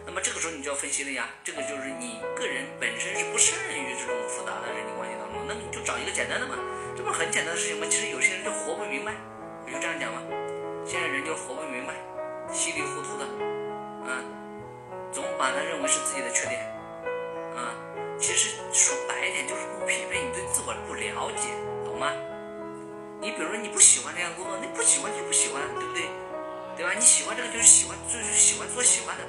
那么这个时候你就要分析了呀，这个就是你个人本身是不善于这种复杂的人际关系当中，那你就找一个简单的嘛。这不是很简单的事情吗？其实有些人就活不明白，我就这样讲嘛。现在人就活不明白，稀里糊涂的，啊，总把它认为是自己的缺点，啊，其实说白一点就是不匹配，你对自我不了解，懂吗？你比如说你不喜欢这样工作，你不喜欢就不喜欢，对不对？对吧？你喜欢这个就是喜欢，就是喜欢做喜欢的，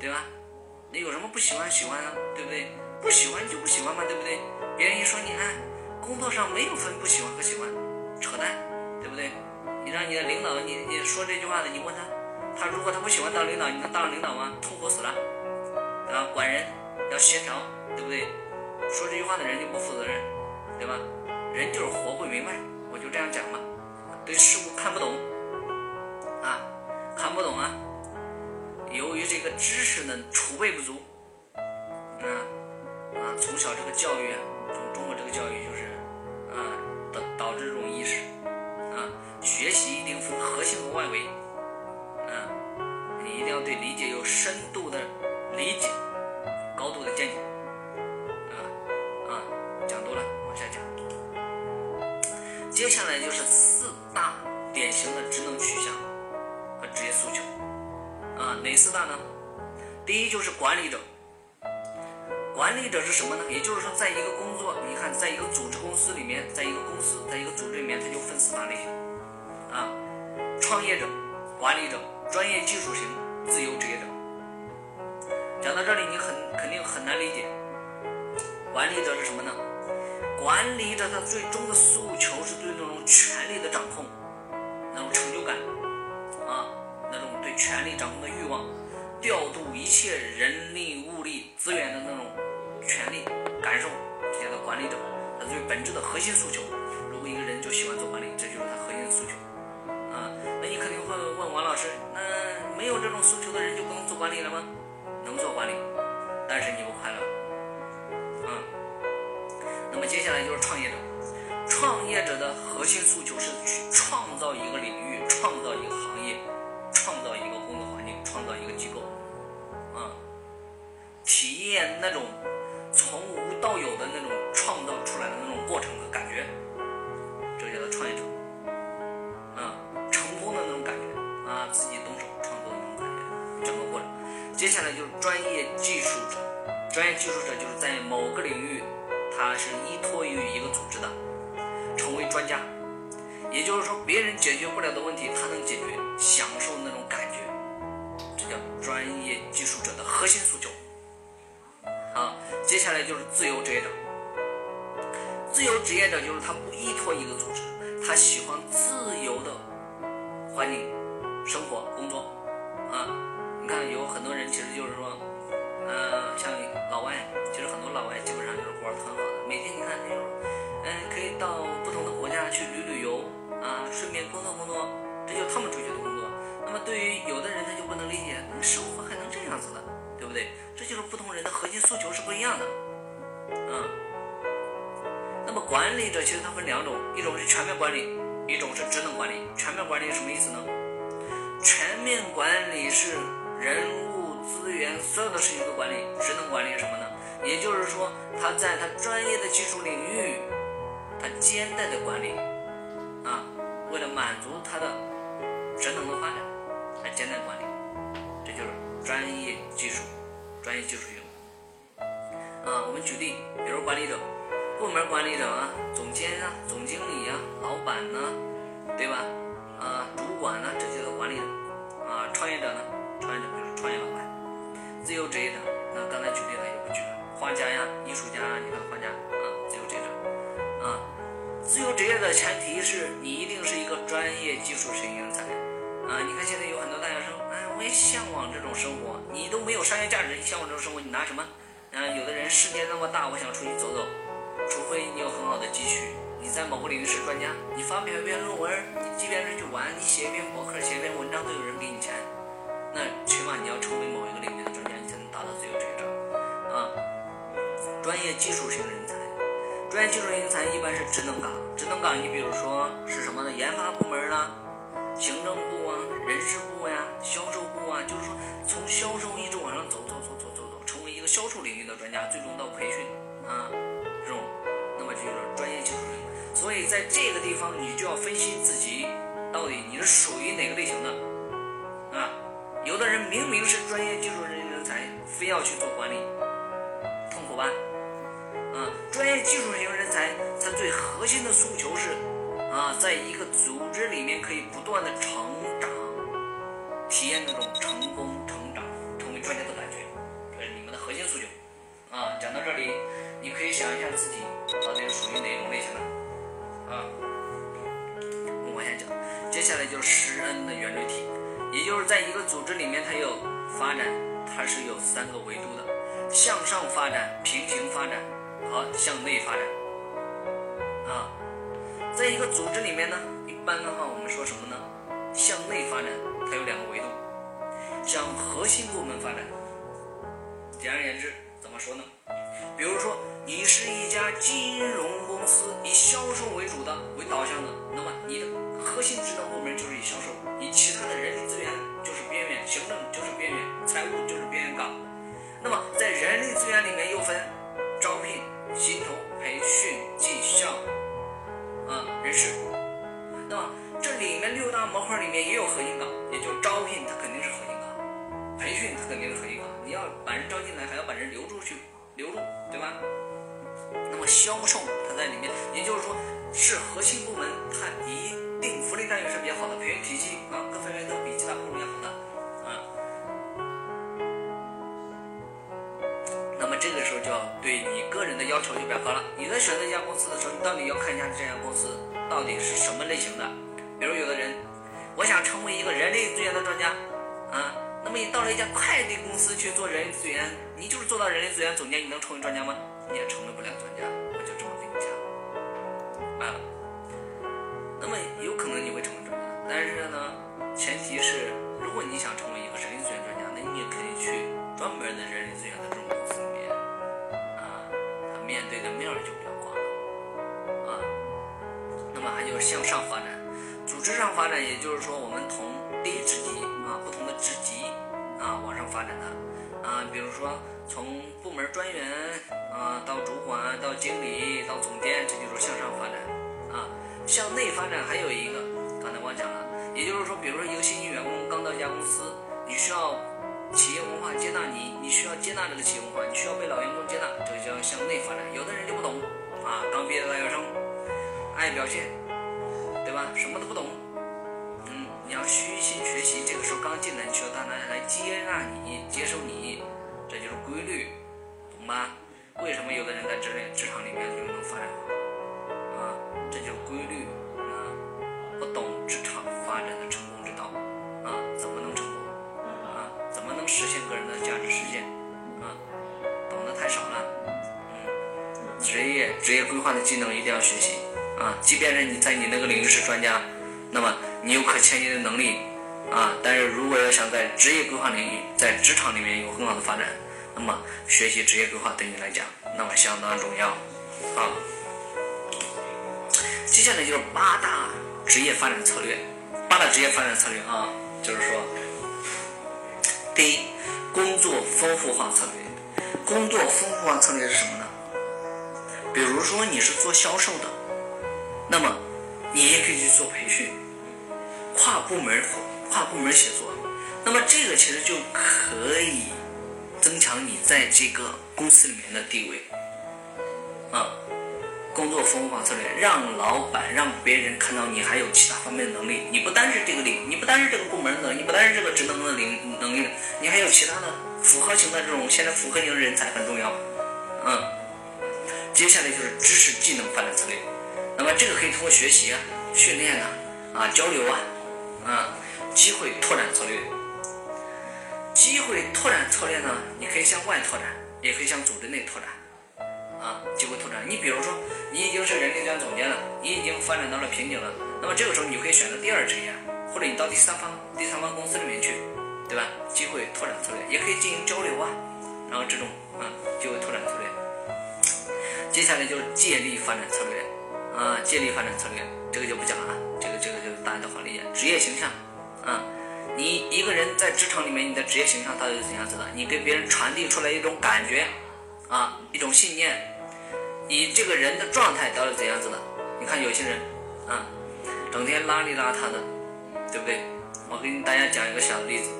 对吧？你有什么不喜欢喜欢啊？对不对？不喜欢就不喜欢嘛，对不对？别人一说你啊。工作上没有分不喜欢和喜欢，扯淡，对不对？你让你的领导，你你说这句话的，你问他，他如果他不喜欢当领导，你能当领导吗？痛苦死了，对吧？管人要协调，对不对？说这句话的人就不负责任，对吧？人就是活不明白，我就这样讲嘛。对事物看不懂，啊，看不懂啊。由于这个知识呢储备不足，啊啊，从小这个教育啊，中国这个教育就是。啊导导致这种意识啊，学习一定分核心和外围，啊，你一定要对理解有深度的理解，高度的见解，啊啊，讲多了，往下讲。接下来就是四大典型的职能取向职业诉求，啊，哪四大呢？第一就是管理者。管理者是什么呢？也就是说，在一个工作，你看，在一个组织公司里面，在一个公司，在一个组织里面，它就分四大类型啊：创业者、管理者、专业技术型、自由职业者。讲到这里，你很肯定很难理解，管理者是什么呢？管理者他最终的诉求是对那种权力的掌控，那种成就感啊，那种对权力掌控的欲望，调度一切人力物力资源的那种。权利感受，这叫做管理者，他最本质的核心诉求。如果一个人就喜欢做管理，这就是他核心的诉求。啊，那你肯定会问王老师，那没有这种诉求的人就不能做管理了吗？能做管理，但是你不快乐。啊，那么接下来就是创业者，创业者的核心诉求是去创造一个领域，体验那种。从无到有的那种创造出来的那种过程和感觉，这叫做创业者，啊，成功的那种感觉，啊，自己动手创作的那种感觉，整个过程。接下来就是专业技术者，专业技术者就是在某个领域，他是依托于一个组织的，成为专家，也就是说别人解决不了的问题，他能解决，享受那种感觉，这叫专业技术者的核心诉求。啊，接下来就是自由职业者。自由职业者就是他不依托一个组织，他喜欢自由的环境生活工作啊。你看有很多人其实就是说，呃，像老外，其实很多老外基本上就是活儿很好的，每天你看就是，嗯，可以到不同的国家去旅旅游啊，顺便工作工作，这就是他们追求的工作。那么对于有的人他就不能理解，生活还能这样子的，对不对？这就是不同人的核心诉求是不一样的，嗯。那么管理者其实它分两种，一种是全面管理，一种是职能管理。全面管理是什么意思呢？全面管理是人物资源所有的事情的管理，职能管理是什么呢？也就是说他在他专业的技术领域，他兼带的管理，啊，为了满足他的职能的发展。简单管理，这就是专业技术，专业技术员。啊，我们举例，比如管理者，部门管理者啊，总监啊，总经理啊，老板呢，对吧？啊，主管呢，这些的管理者。啊，创业者呢，创业者就是创业老板。自由职业者，那刚才举例了，也不举了。画家呀，艺术家，你看画家啊，自由职业者。啊，自由职业的前提是你一定是一个专业技术型人才。啊，你看现在有很多大学生，我也向往这种生活。你都没有商业价值，你向往这种生活，你拿什么？啊，有的人世界那么大，我想出去走走。除非你有很好的积蓄，你在某个领域是专家，你发表一篇论文，你即便是去玩，你写一篇博客，写一篇文章，都有人给你钱。那起码你要成为某一个领域的专家，你才能达到自由职业者。啊，专业技术型人才，专业技术型人才一般是职能岗，职能岗你比如说是什么呢？研发部门啦。行政部啊，人事部呀，销售部啊，就是说从销售一直往上走走走走走走，成为一个销售领域的专家，最终到培训啊这种，那么就是专业技术人员。所以在这个地方，你就要分析自己到底你是属于哪个类型的啊。有的人明明是专业技术人人才，非要去做管理，痛苦吧？啊，专业技术型人才，他最核心的诉求是。啊，在一个组织里面可以不断的成长，体验那种成功、成长、成为专家的感觉，这是你们的核心诉求。啊，讲到这里，你可以想一下自己到底属于哪种类型的。啊，我们往下讲，接下来就是施恩的圆锥体，也就是在一个组织里面，它有发展，它是有三个维度的：向上发展、平行发展和向内发展。在一个组织里面呢，一般的话，我们说什么呢？向内发展，它有两个维度，向核心部门发展。简而言之，怎么说呢？比如说，你是一家金融公司，以销售为主的、为导向的，那么你的核心职能部门就是以销售，你其他的人力资源就是边缘，行政就是边缘，财务就是边缘岗。那么在人力资源里面又分招聘、薪酬、培训、是，那么这里面六大模块里面也有核心岗，也就是招聘，它肯定是核心岗；培训，它肯定是核心岗。你要把人招进来，还要把人留住去，留住，对吧？那么销售，它在里面，也就是说是核心部门，它一定福利待遇是比较好的，培训体系啊，各方面都比其他部门要好的，就要对你个人的要求就比较高了。你在选择一家公司的时候，你到底要看一下这家公司到底是什么类型的。比如有的人，我想成为一个人力资源的专家，啊，那么你到了一家快递公司去做人力资源，你就是做到人力资源总监，你能成为专家吗？你也成为不了专家。我就这么跟你讲，啊，那么有可能你会成为专家，但是呢，前提是如果你想成为一个人力资源专家，那你也可以去专门的人力资源的这种公司，面对的面就比较广了，啊，那么还有向上发展，组织上发展，也就是说我们从低职级啊，不同的职级啊往上发展的，啊，比如说从部门专员啊到主管到经理到总监，这就是向上发展，啊，向内发展还有一个，刚才忘讲了，也就是说，比如说一个新进员工刚到一家公司，你需要。企业文化接纳你你需要接纳这个企业文化你需要被老员工接纳这个就要向内发展有的人就不懂啊刚毕业的大学生爱表现对吧？什么都不懂嗯你要虚心学习这个时候刚进来你需要大家来接纳你接受你这就是规律懂吧为什么有的人在职职场里面就能发展好啊这就是规律啊不懂职场发展的成实现个人的价值实现，啊，懂得太少了，嗯，职业职业规划的技能一定要学习，啊，即便是你在你那个领域是专家，那么你有可迁移的能力，啊，但是如果要想在职业规划领域，在职场里面有很好的发展，那么学习职业规划对你来讲，那么相当重要，啊，接下来就是八大职业发展策略，八大职业发展策略啊，就是说。第一，工作丰富化策略。工作丰富化策略是什么呢？比如说你是做销售的，那么你也可以去做培训，跨部门跨部门协作，那么这个其实就可以增强你在这个公司里面的地位啊。工作丰富化策略，让老板让别人看到你还有其他方面的能力，你不单是这个领，你不单是这个部门的，你不单是这个职能的领能力，你还有其他的复合型的这种现在复合型的人才很重要，嗯。接下来就是知识技能发展策略，那么这个可以通过学习啊、训练啊、啊交流啊、啊机会拓展策略。机会拓展策略呢，你可以向外拓展，也可以向组织内拓展。啊，机会拓展，你比如说你已经是人力资源总监了，你已经发展到了瓶颈了，那么这个时候你就可以选择第二职业，或者你到第三方、第三方公司里面去，对吧？机会拓展策略也可以进行交流啊，然后这种啊机会拓展策略。接下来就是借力发展策略，啊，借力发展策略，这个就不讲了，这个这个就大家都好理解。职业形象，啊，你一个人在职场里面，你的职业形象到底是怎样子的？你给别人传递出来一种感觉，啊，一种信念，你这个人的状态到底怎样子的？你看有些人，啊，整天邋里邋遢的，对不对？我给大家讲一个小例子，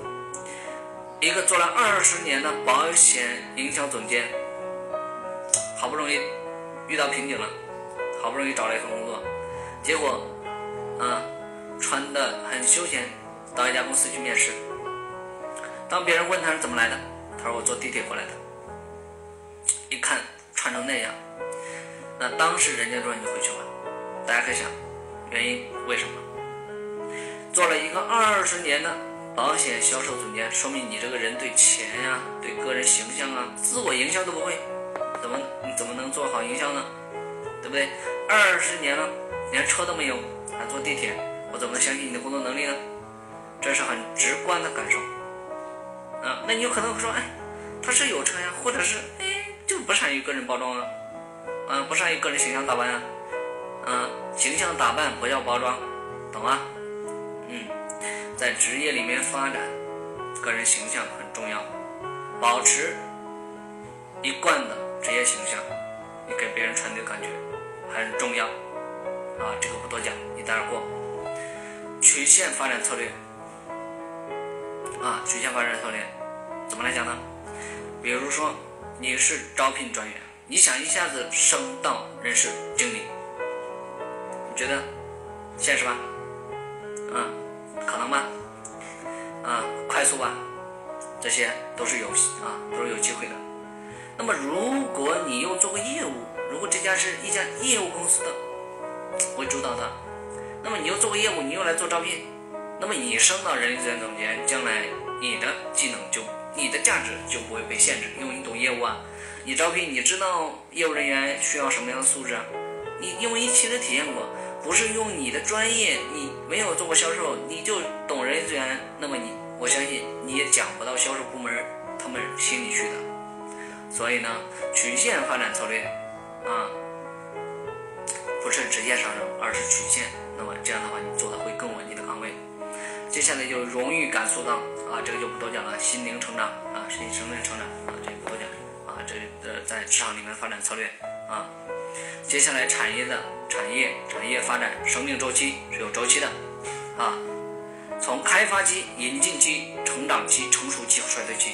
一个做了二十年的保险营销总监，好不容易。遇到瓶颈了，好不容易找了一份工作，结果，啊，穿的很休闲，到一家公司去面试。当别人问他是怎么来的，他说我坐地铁过来的。一看穿成那样，那当时人家说你回去吧。大家可以想，原因为什么？做了一个二十年的保险销售总监，说明你这个人对钱呀、对个人形象啊、自我营销都不会。怎么你怎么能做好营销呢？对不对？二十年了，连车都没有，还坐地铁，我怎么能相信你的工作能力呢？这是很直观的感受。啊，那你有可能会说，哎，他是有车呀，或者是哎，就不善于个人包装啊，嗯，不善于个人形象打扮啊，嗯，形象打扮不要包装，懂吗？嗯，在职业里面发展，个人形象很重要，保持一贯的。职业形象，你给别人传递的感觉很重要啊，这个不多讲，一带而过。曲线发展策略啊，曲线发展策略怎么来讲呢？比如说你是招聘专员，你想一下子升到人事经理，你觉得现实吧？啊，可能吗？啊，快速吧？这些都是有啊，都是有机会的。那么，如果你又做过业务，如果这家是一家业务公司的为主导的，那么你又做过业务，你又来做招聘，那么你升到人力资源总监，将来你的技能就你的价值就不会被限制，因为你懂业务啊。你招聘，你知道业务人员需要什么样的素质？你因为你亲身体验过，不是用你的专业，你没有做过销售，你就懂人力资源，那么你我相信你也讲不到销售部门他们心里去的。所以呢，曲线发展策略啊，不是直接上升，而是曲线。那么这样的话，你做的会更稳定的岗位。接下来就荣誉感塑造啊，这个就不多讲了。心灵成长啊，身心灵成长啊，这个不多讲。这呃，在职场里面发展策略啊。接下来产业的产业产业发展生命周期是有周期的啊，从开发期、引进期、成长期、成熟期和衰退期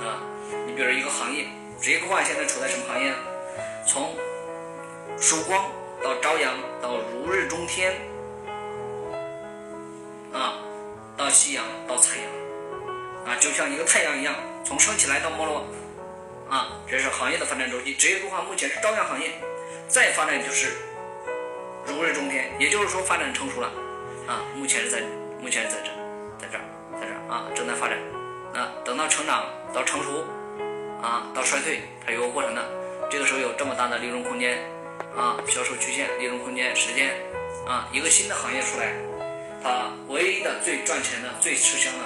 啊。你比如一个行业，职业规划现在处在什么行业？从曙光到朝阳，到如日中天，啊，到夕阳，到残阳，啊，就像一个太阳一样，从升起来到没落，啊，这是行业的发展周期。职业规划目前是朝阳行业，再发展就是如日中天，也就是说发展成熟了，啊，目前是在，目前是在这，在这儿，在这儿啊，正在发展。那等到成长到成熟。啊，到衰退它有个过程的，这个时候有这么大的利润空间，啊，销售曲线、利润空间、时间啊，一个新的行业出来，它唯一的最赚钱的、最吃香的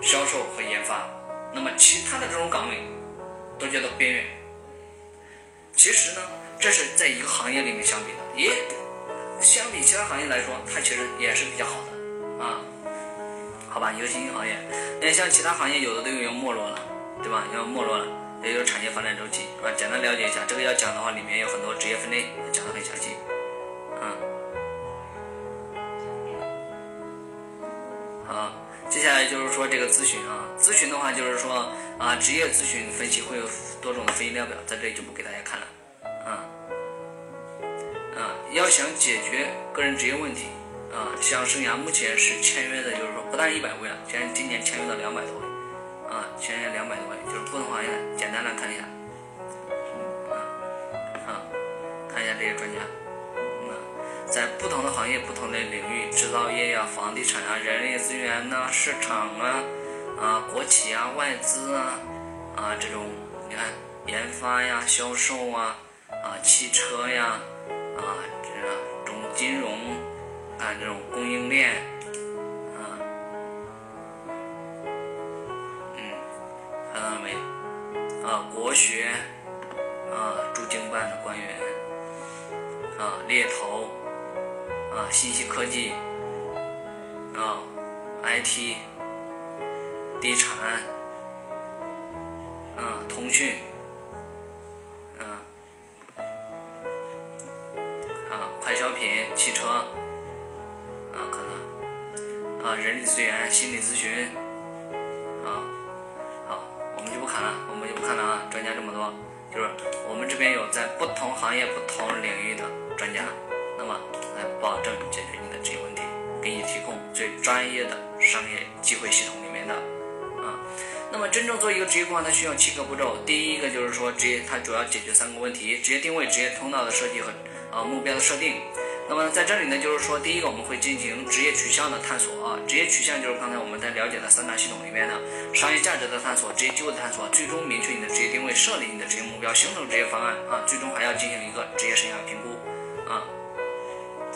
销售和研发，那么其他的这种岗位都叫做边缘。其实呢，这是在一个行业里面相比的，也相比其他行业来说，它其实也是比较好的啊。好吧，一个新兴行业，那像其他行业有的都已经没落了，对吧？要没落了，也有产业发展周期啊。简单了解一下，这个要讲的话，里面有很多职业分类，讲的很详细，嗯。啊，接下来就是说这个咨询啊，咨询的话就是说啊，职业咨询分析会有多种的分析量表，在这里就不给大家看了，啊，啊，要想解决个人职业问题。啊，像生涯目前是签约的，就是说不但一百位了，现在今年签约到两百多位，啊，签约两百多位，就是不同行业，简单来看一下，啊，啊，看一下这些专家，在不同的行业、不同的领域，制造业呀、房地产啊、人力资源呐、市场啊、啊国企啊、外资啊，啊这种，你看研发呀、销售啊、啊汽车呀、啊这种金融。啊这种供应链，啊，嗯，看到了没？啊，国学，啊，驻京办的官员，啊，猎头，啊，信息科技，啊，IT，地产，啊，通讯，啊，啊，快消品，汽车。啊，可能，啊人力资源、心理咨询，啊，好，我们就不看了，我们就不看了啊。专家这么多，就是我们这边有在不同行业、不同领域的专家，那么保证解决你的职业问题，给你提供最专业的商业机会系统里面的啊。那么真正做一个职业规划，它需要七个步骤。第一个就是说职业，它主要解决三个问题：职业定位、职业通道的设计和啊目标的设定。那么在这里呢，就是说，第一个我们会进行职业取向的探索啊，职业取向就是刚才我们在了解的三大系统里面的商业价值的探索、职业机会的探索，最终明确你的职业定位，设立你的职业目标，形成职业方案啊，最终还要进行一个职业生涯评估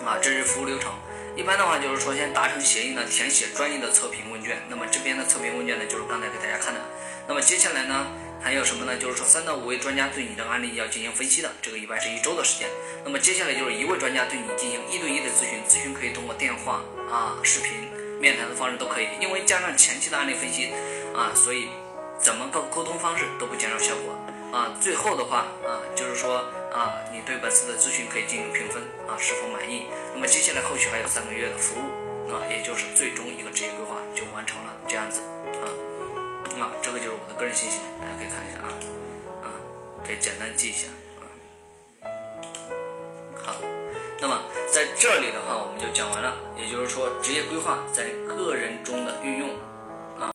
啊，这是服务流程。一般的话就是说，先达成协议呢，填写专业的测评问卷。那么这边的测评问卷呢，就是刚才给大家看的。那么接下来呢？还有什么呢？就是说三到五位专家对你的案例要进行分析的，这个一般是一周的时间。那么接下来就是一位专家对你进行一对一的咨询，咨询可以通过电话啊、视频、面谈的方式都可以。因为加上前期的案例分析啊，所以怎么个沟通方式都不减少效果啊。最后的话啊，就是说啊，你对本次的咨询可以进行评分啊，是否满意？那么接下来后续还有三个月的服务啊，也就是最终一个职业规划就完成了，这样子啊。啊，这个就是我的个人信息，大家可以看一下啊，啊，可以简单记一下啊。好，那么在这里的话，我们就讲完了，也就是说职业规划在个人中的运用。